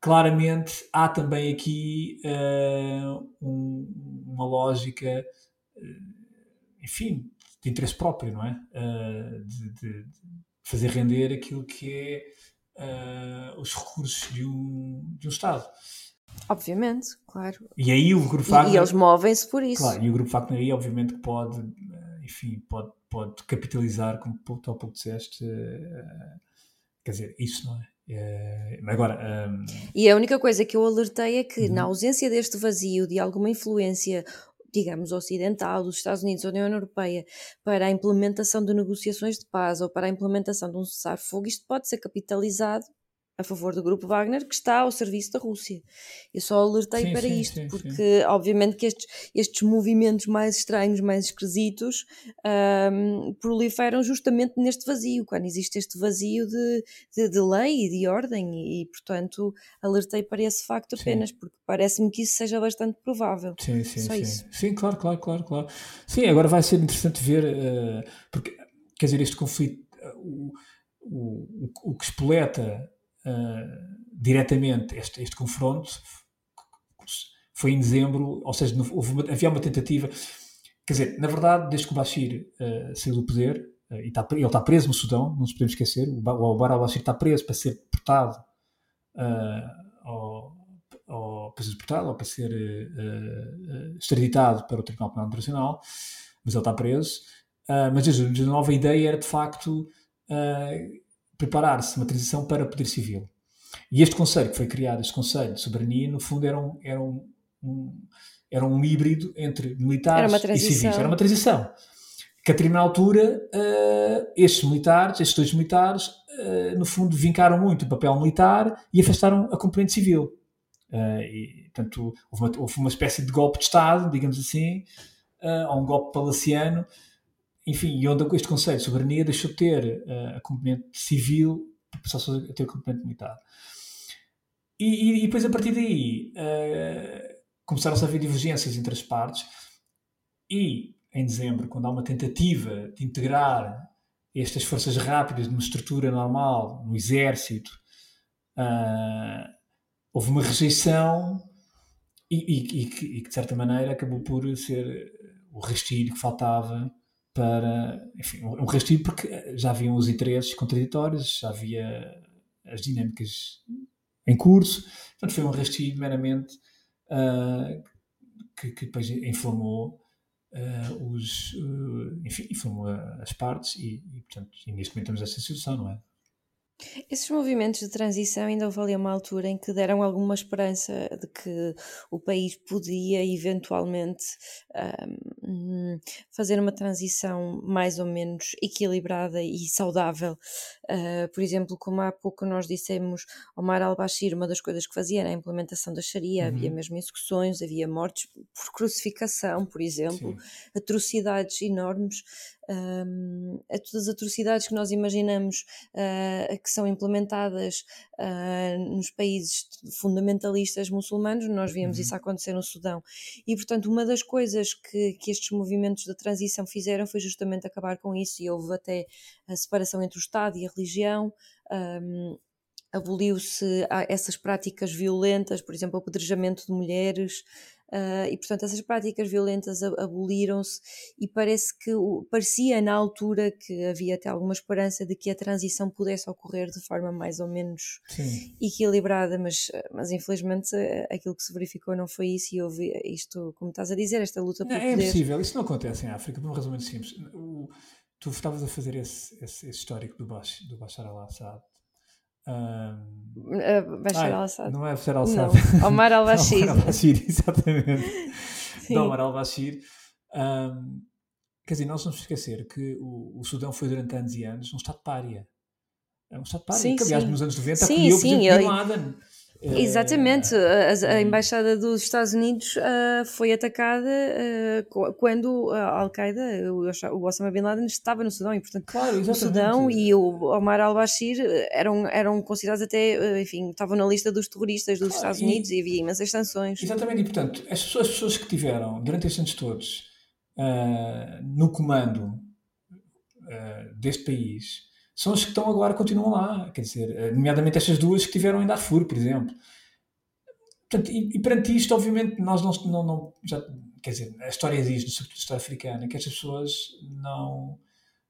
claramente há também aqui um, uma lógica, enfim, de interesse próprio, não é? Uh, de, de, fazer render aquilo que é os recursos de um, de um Estado. Obviamente, claro. E aí o grupo Wagner, e, eles movem-se por isso. Claro, e o grupo Wagner aí obviamente que pode, enfim, pode, pode capitalizar, como tu há pouco disseste, quer dizer, isso não é? É, agora, um... E a única coisa que eu alertei é que, uhum. na ausência deste vazio de alguma influência, digamos, ocidental, dos Estados Unidos ou da União Europeia, para a implementação de negociações de paz ou para a implementação de um cessar-fogo, isto pode ser capitalizado a favor do grupo Wagner que está ao serviço da Rússia. Eu só alertei sim, para sim, isto, sim, porque obviamente que estes, estes movimentos mais estranhos, mais esquisitos, um, proliferam justamente neste vazio, quando existe este vazio de, de, de lei e de ordem, e, e, portanto alertei para esse facto apenas, porque parece-me que isso seja bastante provável. Sim, sim, só sim. Isso. Sim, claro, claro, claro, claro. Sim, agora vai ser interessante ver, uh, porque, quer dizer, este conflito, uh, o, o, o que espoleta uh, diretamente este, este confronto foi em dezembro, ou seja, uma, havia uma tentativa. Quer dizer, na verdade, desde que o Bashir uh, saiu do poder, uh, e está, ele está preso no Sudão, não nos podemos esquecer, o, Omar al-Bashir está preso para ser deportado uh, ou, ou, para ser deportado ou para ser extraditado para o Tribunal Penal Internacional, mas ele está preso. mas a nova ideia era, de facto, preparar-se uma transição para o poder civil. E este conselho que foi criado, este conselho de soberania, no fundo era um, era um, um era um híbrido entre militares e civis. Era uma transição. Que a determinada altura, uh, estes militares, estes dois militares, uh, no fundo, vincaram muito o papel militar e afastaram a componente civil. Uh, e, portanto, houve uma, houve uma espécie de golpe de Estado, digamos assim, ou um golpe palaciano, enfim, e onde este Conselho de Soberania deixou de ter uh, a componente civil para passar a ter a componente militar. E, e, e, depois, a partir daí, uh, começaram-se a haver divergências entre as partes, e em dezembro, quando há uma tentativa de integrar estas forças rápidas numa estrutura normal, no exército, uh, houve uma rejeição e, e, que, de certa maneira, acabou por ser o rastilho que faltava para enfim, um rastilho porque já haviam os interesses contraditórios, já havia as dinâmicas em curso, portanto foi um rastilho meramente uh, que, que, depois inflamou uh, os, uh, enfim, inflamou as partes e, e, portanto, e neste momento temos essa situação, não é? Esses movimentos de transição ainda houve uma altura em que deram alguma esperança de que o país podia eventualmente um, fazer uma transição mais ou menos equilibrada e saudável. Uh, por exemplo, como há pouco nós dissemos, Omar al-Bashir, uma das coisas que fazia era a implementação da Sharia, uhum. havia mesmo execuções, havia mortes por crucificação, por exemplo, Sim. atrocidades enormes um, a todas as atrocidades que nós imaginamos uh, que são implementadas uh, nos países fundamentalistas muçulmanos, nós vimos uhum. isso acontecer no Sudão. E, portanto, uma das coisas que, que estes movimentos de transição fizeram foi justamente acabar com isso, e houve até a separação entre o Estado e a religião. Um, aboliu-se essas práticas violentas, por exemplo, o apedrejamento de mulheres, Uh, e portanto essas práticas violentas aboliram-se e parece que parecia na altura que havia até alguma esperança de que a transição pudesse ocorrer de forma mais ou menos Sim. equilibrada, mas, mas infelizmente aquilo que se verificou não foi isso e houve isto, como estás a dizer, esta luta por não, É impossível, isso não acontece em África por uma razão muito simples. O, tu estavas a fazer esse, esse, esse histórico do, Bashar, do Bashar al-Assad. Um, Bashar al-Assad. Não é Bashar al-Assad. Omar al-Bashir. Omar al-Bashir, exatamente. Sim. Omar al-Bashir. Um, quer dizer, nós não nos esquecer que o, o Sudão foi durante anos e anos um Estado pária. É um Estado pária, sim, que aliás sim. nos anos 90 sim, acolheu, por exemplo, Bin Laden. Exatamente, a, a, Embaixada dos Estados Unidos uh, foi atacada uh, quando a Al-Qaeda, o, Osama Bin Laden, estava no Sudão e, portanto, claro, o Sudão e o Omar al-Bashir eram, eram considerados até, enfim, estavam na lista dos terroristas dos claro, Estados Unidos e, e havia imensas sanções. Exatamente, e portanto, as pessoas, as pessoas que tiveram durante estes anos todos uh, no comando deste país são as que estão agora, continuam lá. Quer dizer, eh, nomeadamente estas duas que tiveram em Darfur, por exemplo. Portanto, e, e perante isto, obviamente, nós não, não, não já, quer dizer, a história diz, sobretudo a história africana, que estas pessoas não,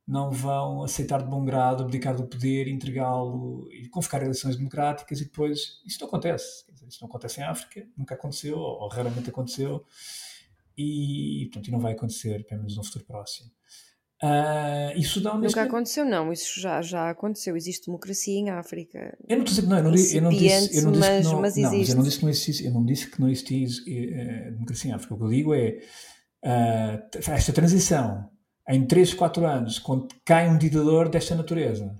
não vão aceitar de bom grado abdicar do poder, entregá-lo e convocar eleições democráticas e depois isso não acontece. Dizer, isso não acontece em África, nunca aconteceu, ou raramente aconteceu, e, portanto, e não vai acontecer, pelo menos no futuro próximo. Uh, e Sudão Nunca aconteceu, não. Isso já, já aconteceu. Existe democracia em África. Eu não estou não, eu não, eu não disse, eu não disse mas, que não, mas não, mas eu não disse que não existisse, eu não disse que não existia uh, democracia em África. O que eu digo é uh, esta transição em 3, 4 anos, quando cai um ditador desta natureza,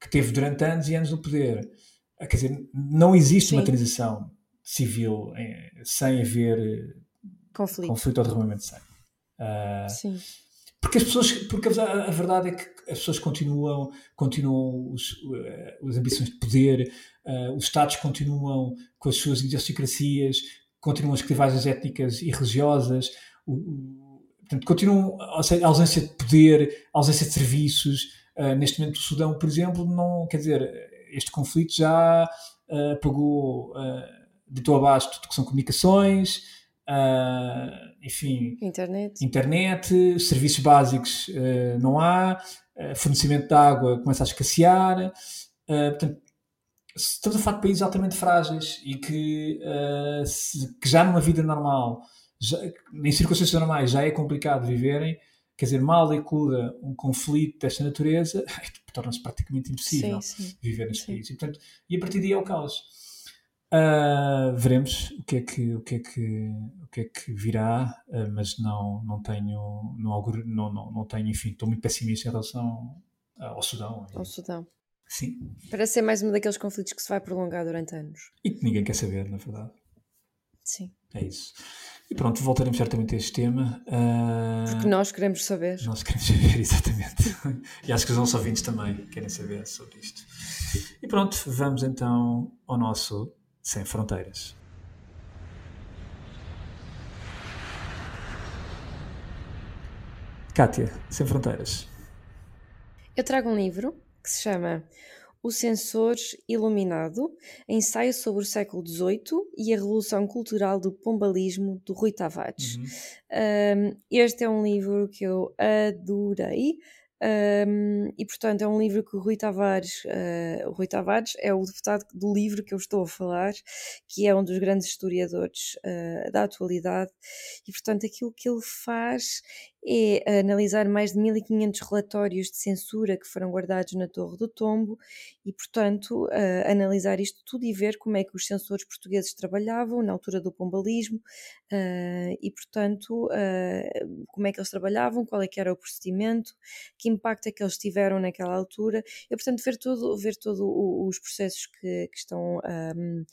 que teve durante anos e anos no poder, uh, quer dizer, não existe Sim. uma transição civil eh, sem haver conflito, conflito ou derramamento de sangue. Sim porque as pessoas, porque a, a, verdade é que as pessoas continuam, continuam os, uh, as ambições de poder, uh, os Estados continuam com as suas idiosincrasias, continuam as clivagens étnicas e religiosas, o, o, portanto, continuam a ausência de poder, a ausência de serviços. Uh, neste momento, o Sudão, por exemplo, não quer dizer, este conflito já pagou, uh, ditou abaixo tudo que são comunicações. Uh, enfim, internet, internet serviços básicos uh, não há, uh, fornecimento de água começa a escassear. portanto, estamos a falar de países altamente frágeis e que, se, que já numa vida normal, já, em circunstâncias normais, já é complicado viverem. Quer dizer, mal ecluda um conflito desta natureza, torna-se praticamente impossível sim, sim. viver neste sim. país. E, portanto, e a partir daí é o caos. Uh, veremos o que é que o que é que que é que virá, uh, mas não não tenho não, não, não, não tenho enfim estou muito pessimista em relação ao Sudão. Ao Sudão. Sim. Parece ser mais um daqueles conflitos que se vai prolongar durante anos. E que ninguém quer saber, na verdade. Sim. É isso. E pronto, voltaremos certamente a este tema. Uh, Porque nós queremos saber. Nós queremos saber, exatamente. e acho que os nossos ouvintes também querem saber sobre isto. E pronto, vamos então ao nosso sem fronteiras. Kátia, sem fronteiras. Eu trago um livro que se chama O Censor Iluminado, ensaio sobre o século XVIII e a Revolução Cultural do Pombalismo, do Rui Tavares. Uhum. Um, este é um livro que eu adorei. Um, e portanto é um livro que o Rui Tavares, uh, o Rui Tavares é o deputado do livro que eu estou a falar, que é um dos grandes historiadores uh, da atualidade, e portanto aquilo que ele faz é analisar mais de 1500 relatórios de censura que foram guardados na Torre do Tombo e, portanto, uh, analisar isto tudo e ver como é que os censores portugueses trabalhavam na altura do pombalismo uh, e, portanto, uh, como é que eles trabalhavam, qual é que era o procedimento, que impacto é que eles tiveram naquela altura. E, portanto, ver todo, ver todo os processos que, que estão um,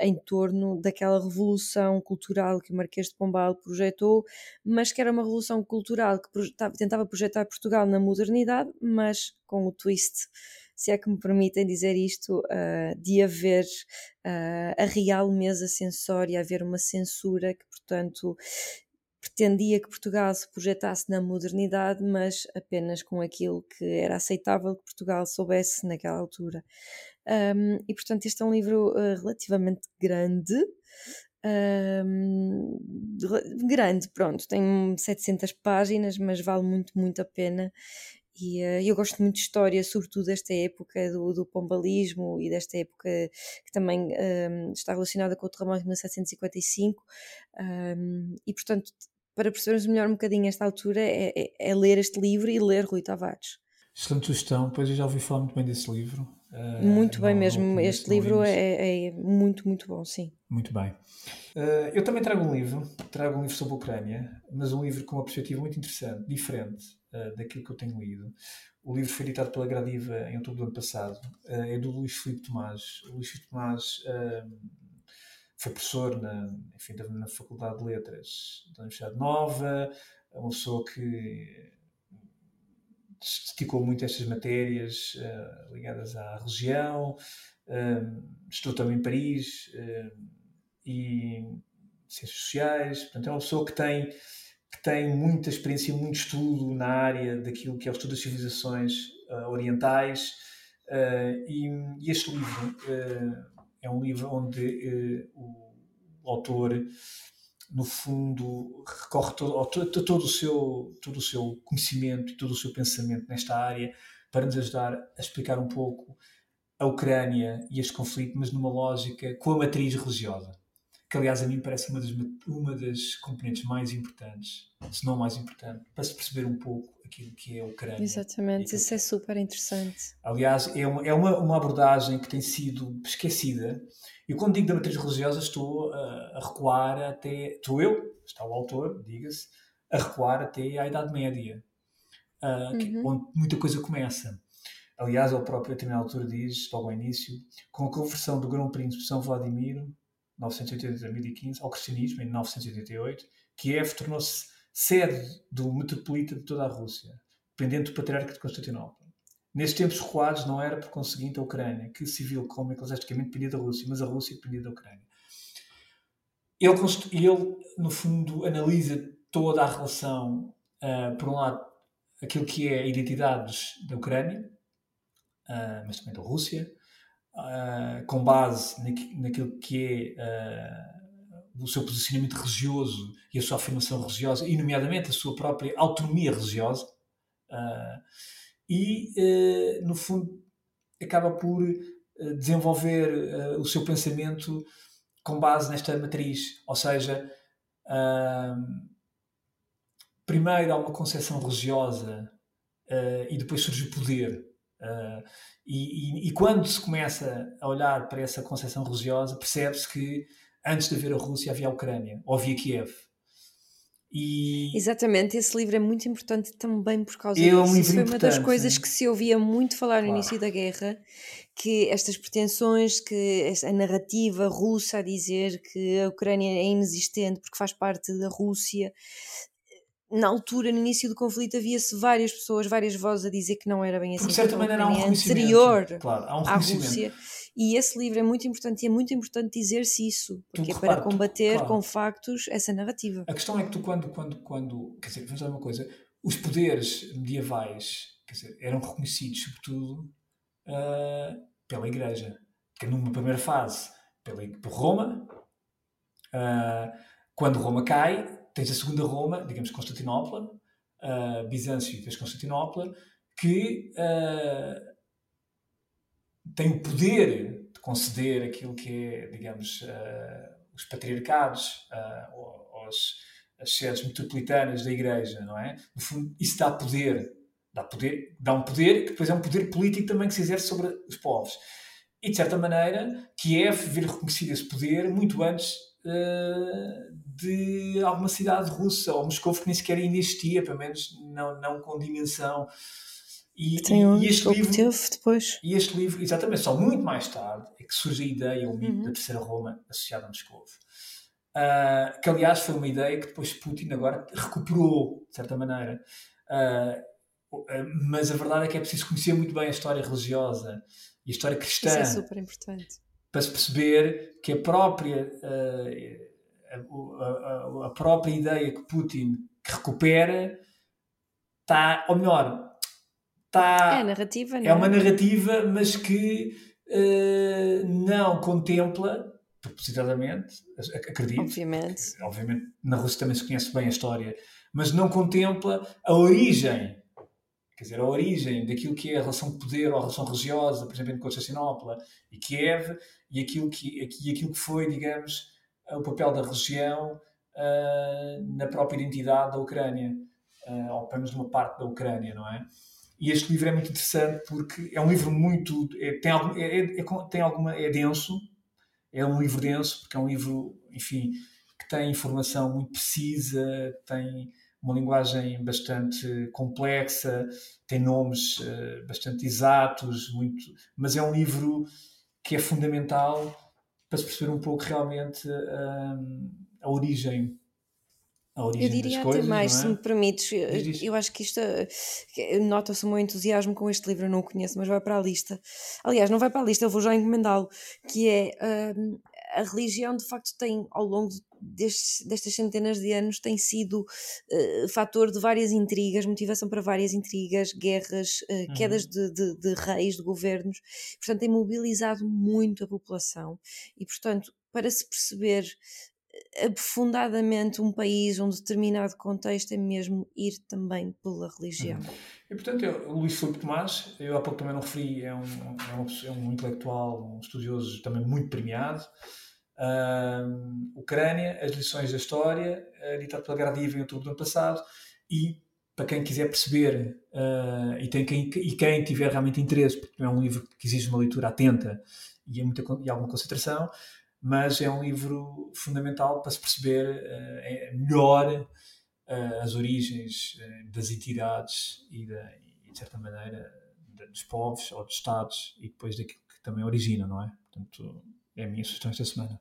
em torno daquela revolução cultural que o Marquês de Pombal projetou, mas que era uma revolução cultural que tentava projetar Portugal na modernidade, mas com o twist se é que me permitem dizer isto, uh, de haver uh, a real mesa censória, haver uma censura que, portanto, pretendia que Portugal se projetasse na modernidade, mas apenas com aquilo que era aceitável que Portugal soubesse naquela altura. Um, e portanto, este é um livro uh, relativamente grande. Um, grande, pronto, tem 700 páginas, mas vale muito, muito a pena. E uh, eu gosto muito de história, sobretudo desta época do, do pombalismo e desta época que também um, está relacionada com o terremoto de 1755. Um, e portanto, para percebermos melhor um bocadinho esta altura é, é, é, ler este livro e ler Rui Tavares. Excelente sugestão, pois eu já ouvi falar muito bem desse livro. Uh, muito bem mesmo, este livro é, é, muito, muito bom, sim. Muito bem. Uh, eu também trago um livro, trago um livro sobre a Ucrânia, mas um livro com uma perspectiva muito interessante, diferente uh, daquilo que eu tenho lido. O livro foi editado pela Gradiva em outubro do ano passado, é do Luís Filipe Tomás. O Luís Filipe Tomás foi professor na, enfim, na Faculdade de Letras da Universidade Nova, é uma pessoa que se dedicou muito estas matérias uh, ligadas à região, uh, estudou também em Paris uh, e ciências sociais, portanto é uma pessoa que tem que tem muita experiência, muito estudo na área daquilo que é o estudo das civilizações orientais e, e, este livro é um livro onde o autor no fundo, recorre todo, todo, todo, o seu, todo o seu conhecimento e todo o seu pensamento nesta área para nos ajudar a explicar um pouco a Ucrânia e este conflito, mas numa lógica com a matriz religiosa. Que, aliás, a mim parece uma das, uma das componentes mais importantes, se não mais importante, para se perceber um pouco aquilo que é a Ucrânia. Exatamente, isso é super interessante. Aliás, é uma, é uma, uma abordagem que tem sido esquecida e quando digo da matriz religiosa, estou a, a recuar até. Estou eu, está o autor, diga-se, a recuar até à Idade Média, uh, que, uhum. onde muita coisa começa. Aliás, ele próprio, a determinada altura, diz, logo ao início, com a conversão do Grão Príncipe São Vladimiro, 980-2015, ao cristianismo, em 988, Kiev tornou-se sede do metropolita de toda a Rússia, dependente do patriarca de Constantinopla. Nestes tempos recuados, não era por conseguinte a Ucrânia, que civil como eclesiasticamente dependia da Rússia, mas a Rússia dependia da Ucrânia. Ele, ele no fundo, analisa toda a relação, uh, por um lado, aquilo que é a identidade da Ucrânia, uh, mas também da Rússia, uh, com base naquilo que é o seu posicionamento religioso e a sua afirmação religiosa, e, nomeadamente, a sua própria autonomia religiosa. Uh, e, uh, no fundo, acaba por uh, desenvolver uh, o seu pensamento com base nesta matriz. Ou seja, primeiro há uma concepção religiosa e depois surge o poder. E, e, e, quando se começa a olhar para essa concepção religiosa, percebe-se que antes de haver a Rússia havia a Ucrânia, ou havia Kiev. E... Exatamente, esse livro é muito importante também por causa é um disso. Isso foi uma das coisas que se ouvia muito falar no claro. início da guerra, que estas pretensões, que a narrativa russa a dizer que a Ucrânia é inexistente porque faz parte da Rússia. Na altura, no início do conflito, havia-se várias pessoas, várias vozes a dizer que não era bem assim. Porque certamente era um anterior claro, há um à Rússia. E esse livro é muito importante e é muito importante dizer-se isso, porque tu, é para combater tu, claro. com factos essa narrativa. A questão é que tu, quando, quando, quando quer dizer, vamos dizer uma coisa, os poderes medievais quer dizer, eram reconhecidos, sobretudo, uh, pela Igreja. Que numa primeira fase, pela, por Roma, uh, quando Roma cai, tens a segunda Roma, digamos Constantinopla, uh, Bizâncio e depois Constantinopla, que uh, tem o poder de conceder aquilo que é, digamos, uh, os patriarcados, uh, os, as sedes metropolitanas da Igreja, não é? No fundo, isso dá poder, dá poder, dá um poder que depois é um poder político também que se exerce sobre os povos. E de certa maneira, Kiev vir reconhecido esse poder muito antes uh, de alguma cidade russa ou Moscou que nem sequer ainda existia, pelo menos não, não com dimensão e, um e este livro teve depois. E este livro, exatamente, só muito mais tarde é que surge a ideia, o mito uhum. da Terceira Roma associada a Moscou. Uh, que aliás foi uma ideia que depois Putin agora recuperou, de certa maneira. Uh, mas a verdade é que é preciso conhecer muito bem a história religiosa e a história cristã. Isso é super importante. Para se perceber que a própria, uh, a, a, a, própria ideia que Putin recupera está, ou melhor, está. É narrativa, não é? É uma narrativa, mas que uh, não contempla, propositadamente, acredito. Obviamente. Obviamente, na Rússia também se conhece bem a história, mas não contempla a origem. Quer dizer, a origem daquilo que é a relação de poder ou a relação religiosa, por exemplo, em Constantinopla e Kiev, e aquilo que, e aquilo que foi, digamos, o papel da religião uh, na própria identidade da Ucrânia, uh, ou pelo menos numa parte da Ucrânia, não é? E este livro é muito interessante porque é um livro muito. É, tem, algum, é, é, é tem alguma. é denso, é um livro denso, porque é um livro, enfim, que tem informação muito precisa, tem uma linguagem bastante complexa, tem nomes uh, bastante exatos, muito, mas é um livro que é fundamental para se perceber um pouco realmente uh, a origem a origem eu diria das coisas, até mais, é? se me permites. Eu, eu acho que isto nota-se o meu entusiasmo com este livro, eu não o conheço, mas vai para a lista. Aliás, não vai para a lista, eu vou já encomendá-lo, que é uh, a religião de facto tem, ao longo destes, destas centenas de anos, tem sido uh, fator de várias intrigas, motivação para várias intrigas, guerras, uh, uhum. quedas de, de, de, reis, de governos. Portanto, tem mobilizado muito a população e, portanto, para se perceber eh, aprofundadamente um país, um determinado contexto, é mesmo ir também pela religião. Uhum. E portanto, eu, o Luís Filipe Tomás, eu há pouco também não referi, é um, é um, é um intelectual, um estudioso também muito premiado. Uh, Ucrânia, as lições da história, editado pela Gradiva em outubro do ano passado, e para quem quiser perceber uh, e, tem quem, e quem tiver realmente interesse, porque é um livro que exige uma leitura atenta e, é muita, e alguma concentração, mas é um livro fundamental para se perceber uh, é melhor uh, as origens uh, das entidades e, da, e, de certa maneira, dos povos ou dos Estados e depois daquilo que também origina, não é? Portanto, é a minha sugestão esta semana.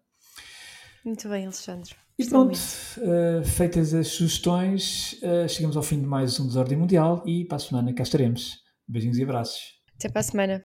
Muito bem, Alexandre. E pronto, uh, feitas as sugestões, uh, chegamos ao fim de mais um Desordem Mundial e para a semana cá estaremos. Beijinhos e abraços. Até para a semana.